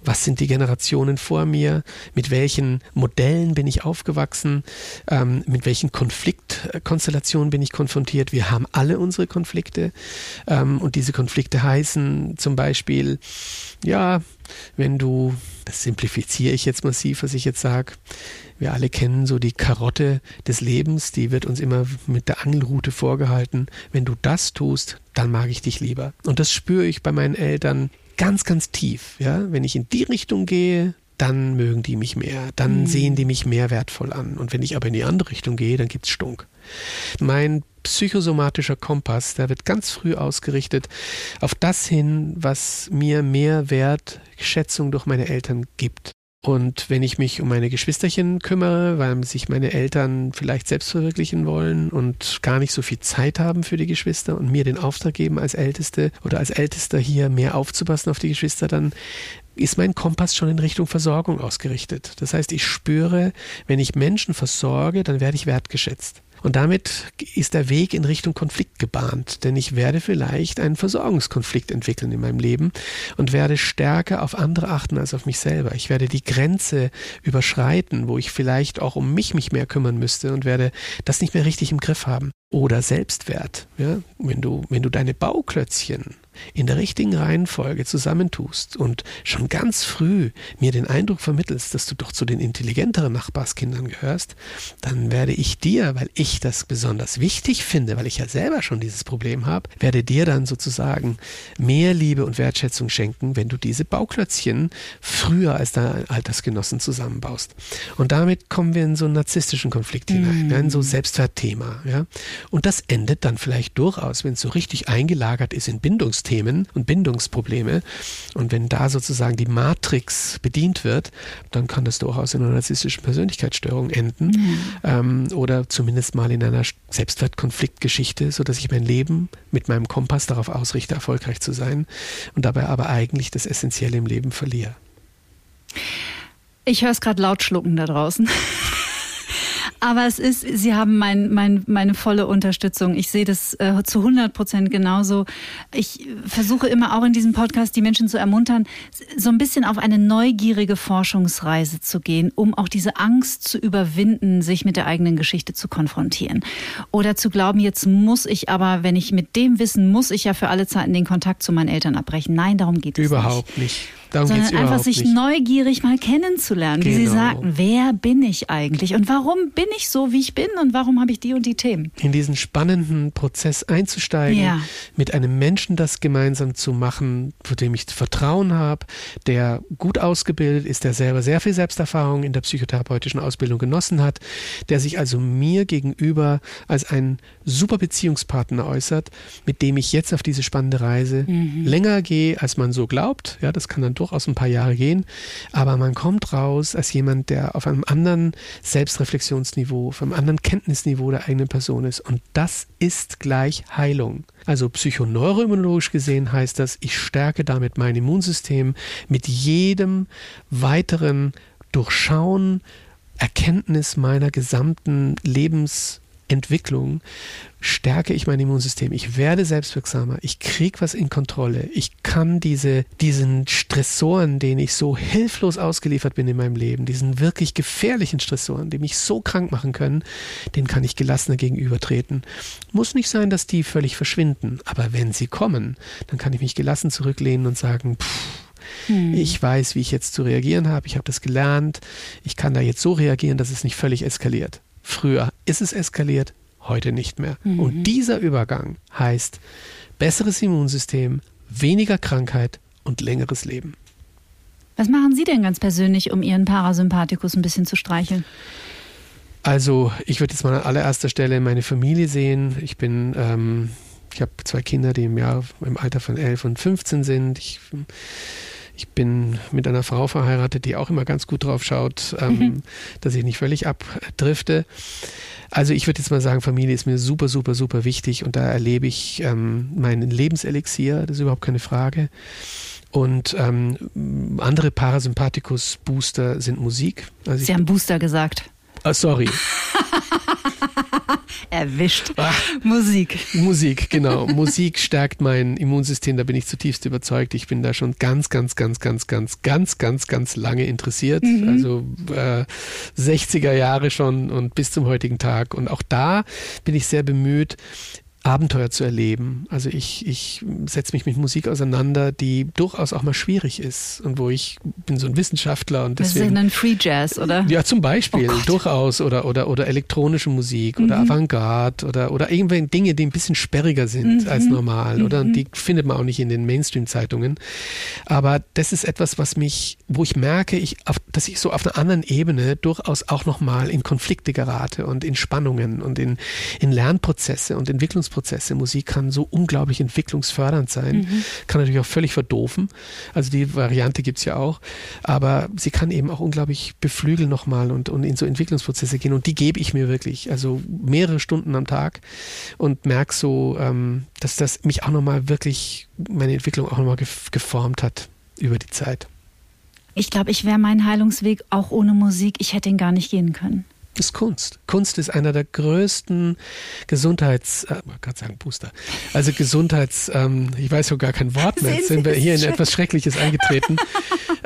Was sind die Generationen vor mir? Mit welchen Modellen bin ich aufgewachsen? Ähm, mit welchen Konfliktkonstellationen bin ich konfrontiert? Wir haben alle unsere Konflikte. Ähm, und diese Konflikte heißen zum Beispiel, ja, wenn du, das simplifiziere ich jetzt massiv, was ich jetzt sage, wir alle kennen so die Karotte des Lebens, die wird uns immer mit der Angelrute vorgehalten. Wenn du das tust, dann mag ich dich lieber. Und das spüre ich bei meinen Eltern ganz, ganz tief. Ja? Wenn ich in die Richtung gehe, dann mögen die mich mehr, dann mhm. sehen die mich mehr wertvoll an. Und wenn ich aber in die andere Richtung gehe, dann gibt's Stunk. Mein psychosomatischer Kompass, der wird ganz früh ausgerichtet auf das hin, was mir mehr Wertschätzung durch meine Eltern gibt. Und wenn ich mich um meine Geschwisterchen kümmere, weil sich meine Eltern vielleicht selbst verwirklichen wollen und gar nicht so viel Zeit haben für die Geschwister und mir den Auftrag geben, als Älteste oder als Ältester hier mehr aufzupassen auf die Geschwister, dann ist mein Kompass schon in Richtung Versorgung ausgerichtet. Das heißt, ich spüre, wenn ich Menschen versorge, dann werde ich wertgeschätzt. Und damit ist der Weg in Richtung Konflikt gebahnt, denn ich werde vielleicht einen Versorgungskonflikt entwickeln in meinem Leben und werde stärker auf andere achten als auf mich selber. Ich werde die Grenze überschreiten, wo ich vielleicht auch um mich mich mehr kümmern müsste und werde das nicht mehr richtig im Griff haben. Oder Selbstwert. Ja? Wenn, du, wenn du deine Bauklötzchen in der richtigen Reihenfolge zusammentust und schon ganz früh mir den Eindruck vermittelst, dass du doch zu den intelligenteren Nachbarskindern gehörst, dann werde ich dir, weil ich das besonders wichtig finde, weil ich ja selber schon dieses Problem habe, werde dir dann sozusagen mehr Liebe und Wertschätzung schenken, wenn du diese Bauklötzchen früher als deine Altersgenossen zusammenbaust. Und damit kommen wir in so einen narzisstischen Konflikt hinein, mm. in so Selbstwertthema. Ja? Und das endet dann vielleicht durchaus, wenn es so richtig eingelagert ist in Bindungsthemen, und Bindungsprobleme. Und wenn da sozusagen die Matrix bedient wird, dann kann das durchaus in einer narzisstischen Persönlichkeitsstörung enden mhm. ähm, oder zumindest mal in einer Selbstwertkonfliktgeschichte, sodass ich mein Leben mit meinem Kompass darauf ausrichte, erfolgreich zu sein und dabei aber eigentlich das Essentielle im Leben verliere. Ich höre es gerade laut schlucken da draußen. Aber es ist, Sie haben mein, mein, meine volle Unterstützung. Ich sehe das äh, zu 100 Prozent genauso. Ich versuche immer auch in diesem Podcast die Menschen zu ermuntern, so ein bisschen auf eine neugierige Forschungsreise zu gehen, um auch diese Angst zu überwinden, sich mit der eigenen Geschichte zu konfrontieren. Oder zu glauben, jetzt muss ich aber, wenn ich mit dem Wissen, muss ich ja für alle Zeiten den Kontakt zu meinen Eltern abbrechen. Nein, darum geht es nicht. Überhaupt nicht. Darum sondern einfach sich nicht. neugierig mal kennenzulernen, genau. wie Sie genau. sagten, wer bin ich eigentlich und warum bin ich so, wie ich bin und warum habe ich die und die Themen? In diesen spannenden Prozess einzusteigen, ja. mit einem Menschen das gemeinsam zu machen, für dem ich Vertrauen habe, der gut ausgebildet ist, der selber sehr viel Selbsterfahrung in der psychotherapeutischen Ausbildung genossen hat, der sich also mir gegenüber als ein super Beziehungspartner äußert, mit dem ich jetzt auf diese spannende Reise mhm. länger gehe, als man so glaubt. Ja, das kann dann durchaus ein paar Jahre gehen, aber man kommt raus als jemand, der auf einem anderen Selbstreflexionsniveau, auf einem anderen Kenntnisniveau der eigenen Person ist. Und das ist gleich Heilung. Also psychoneuroimmunologisch gesehen heißt das, ich stärke damit mein Immunsystem mit jedem weiteren Durchschauen, Erkenntnis meiner gesamten Lebens- Entwicklung stärke ich mein Immunsystem. Ich werde selbstwirksamer. Ich kriege was in Kontrolle. Ich kann diese, diesen Stressoren, denen ich so hilflos ausgeliefert bin in meinem Leben, diesen wirklich gefährlichen Stressoren, die mich so krank machen können, denen kann ich gelassener gegenübertreten. Muss nicht sein, dass die völlig verschwinden. Aber wenn sie kommen, dann kann ich mich gelassen zurücklehnen und sagen, pff, hm. Ich weiß, wie ich jetzt zu reagieren habe. Ich habe das gelernt. Ich kann da jetzt so reagieren, dass es nicht völlig eskaliert. Früher ist es eskaliert, heute nicht mehr. Mhm. Und dieser Übergang heißt besseres Immunsystem, weniger Krankheit und längeres Leben. Was machen Sie denn ganz persönlich, um Ihren Parasympathikus ein bisschen zu streicheln? Also, ich würde jetzt mal an allererster Stelle meine Familie sehen. Ich bin, ähm, ich habe zwei Kinder, die im Jahr im Alter von 11 und 15 sind. Ich ich bin mit einer Frau verheiratet, die auch immer ganz gut drauf schaut, ähm, mhm. dass ich nicht völlig abdrifte. Also ich würde jetzt mal sagen, Familie ist mir super, super, super wichtig und da erlebe ich ähm, meinen Lebenselixier, das ist überhaupt keine Frage. Und ähm, andere Parasympathikus-Booster sind Musik. Also Sie haben Booster gesagt. Ah, sorry. Erwischt. Ach, Musik. Musik, genau. Musik stärkt mein Immunsystem, da bin ich zutiefst überzeugt. Ich bin da schon ganz, ganz, ganz, ganz, ganz, ganz, ganz, ganz lange interessiert. Mhm. Also äh, 60er Jahre schon und bis zum heutigen Tag. Und auch da bin ich sehr bemüht, Abenteuer zu erleben. Also ich, ich setze mich mit Musik auseinander, die durchaus auch mal schwierig ist und wo ich bin so ein Wissenschaftler und deswegen. Das ist ein Free Jazz, oder? Ja, zum Beispiel, Oh durchaus. Oder, oder, oder elektronische Musik oder Mhm. Avantgarde oder, oder irgendwelche Dinge, die ein bisschen sperriger sind Mhm. als normal. Oder und die findet man auch nicht in den Mainstream-Zeitungen. Aber das ist etwas, was mich, wo ich merke, ich, auf, dass ich so auf einer anderen Ebene durchaus auch nochmal in Konflikte gerate und in Spannungen und in, in Lernprozesse und Entwicklungsprozesse. Musik kann so unglaublich entwicklungsfördernd sein, Mhm. kann natürlich auch völlig verdoofen. Also die Variante gibt's ja auch. Aber sie kann eben auch unglaublich beflügeln nochmal und, und in so Entwicklungsprozesse gehen. Und die gebe ich mir wirklich, also mehrere Stunden am Tag und merke so, ähm, dass das mich auch nochmal wirklich, meine Entwicklung auch nochmal gef geformt hat über die Zeit. Ich glaube, ich wäre mein Heilungsweg auch ohne Musik. Ich hätte ihn gar nicht gehen können. Ist Kunst. Kunst ist einer der größten Gesundheits, äh, man kann sagen Booster, also Gesundheits, ähm, ich weiß so gar kein Wort mehr, jetzt sind wir hier in etwas Schreckliches eingetreten.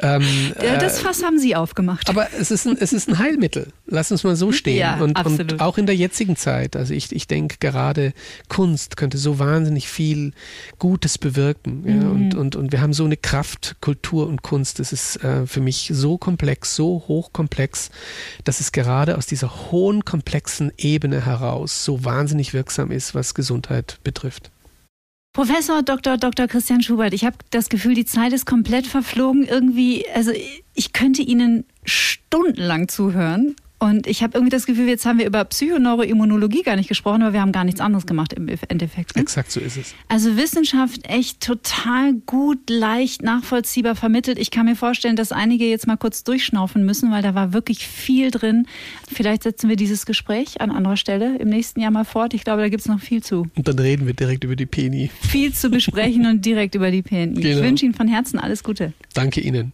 ähm, Ja, äh, das Fass haben Sie aufgemacht. aber es ist, ein, es ist ein Heilmittel. Lass uns mal so stehen. Ja, und, und auch in der jetzigen Zeit. Also ich, ich denke gerade Kunst könnte so wahnsinnig viel Gutes bewirken. Ja? Mhm. Und, und, und wir haben so eine Kraft, Kultur und Kunst. Das ist äh, für mich so komplex, so hochkomplex, dass es gerade aus dieser hohen, komplexen Ebene heraus so wahnsinnig wirksam ist, was Gesundheit betrifft. Professor Dr. Dr. Christian Schubert, ich habe das Gefühl, die Zeit ist komplett verflogen. Irgendwie, also ich könnte Ihnen stundenlang zuhören. Und ich habe irgendwie das Gefühl, jetzt haben wir über Psychoneuroimmunologie gar nicht gesprochen, aber wir haben gar nichts anderes gemacht im Endeffekt. Ne? Exakt so ist es. Also Wissenschaft echt total gut, leicht, nachvollziehbar vermittelt. Ich kann mir vorstellen, dass einige jetzt mal kurz durchschnaufen müssen, weil da war wirklich viel drin. Vielleicht setzen wir dieses Gespräch an anderer Stelle im nächsten Jahr mal fort. Ich glaube, da gibt es noch viel zu. Und dann reden wir direkt über die PNI. Viel zu besprechen und direkt über die PNI. Ich Genau. wünsche Ihnen von Herzen alles Gute. Danke Ihnen.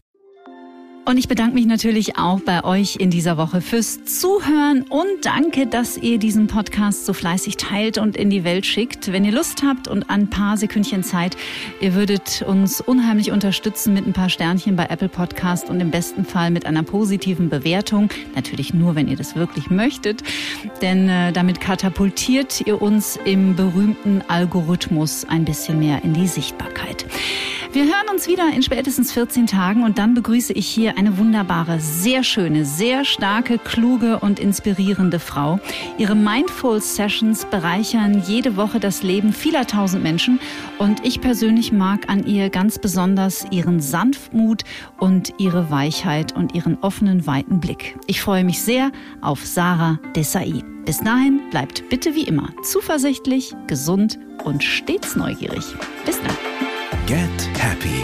Und ich bedanke mich natürlich auch bei euch in dieser Woche fürs Zuhören und danke, dass ihr diesen Podcast so fleißig teilt und in die Welt schickt. Wenn ihr Lust habt und ein paar Sekündchen Zeit, ihr würdet uns unheimlich unterstützen mit ein paar Sternchen bei Apple Podcast und im besten Fall mit einer positiven Bewertung. Natürlich nur, wenn ihr das wirklich möchtet, denn äh, damit katapultiert ihr uns im berühmten Algorithmus ein bisschen mehr in die Sichtbarkeit. Wir hören uns wieder in spätestens 14 Tagen und dann begrüße ich hier eine wunderbare, sehr schöne, sehr starke, kluge und inspirierende Frau. Ihre Mindful Sessions bereichern jede Woche das Leben vieler tausend Menschen und ich persönlich mag an ihr ganz besonders ihren Sanftmut und ihre Weichheit und ihren offenen, weiten Blick. Ich freue mich sehr auf Sarah Desai. Bis dahin bleibt bitte wie immer zuversichtlich, gesund und stets neugierig. Bis dann. Get Happy.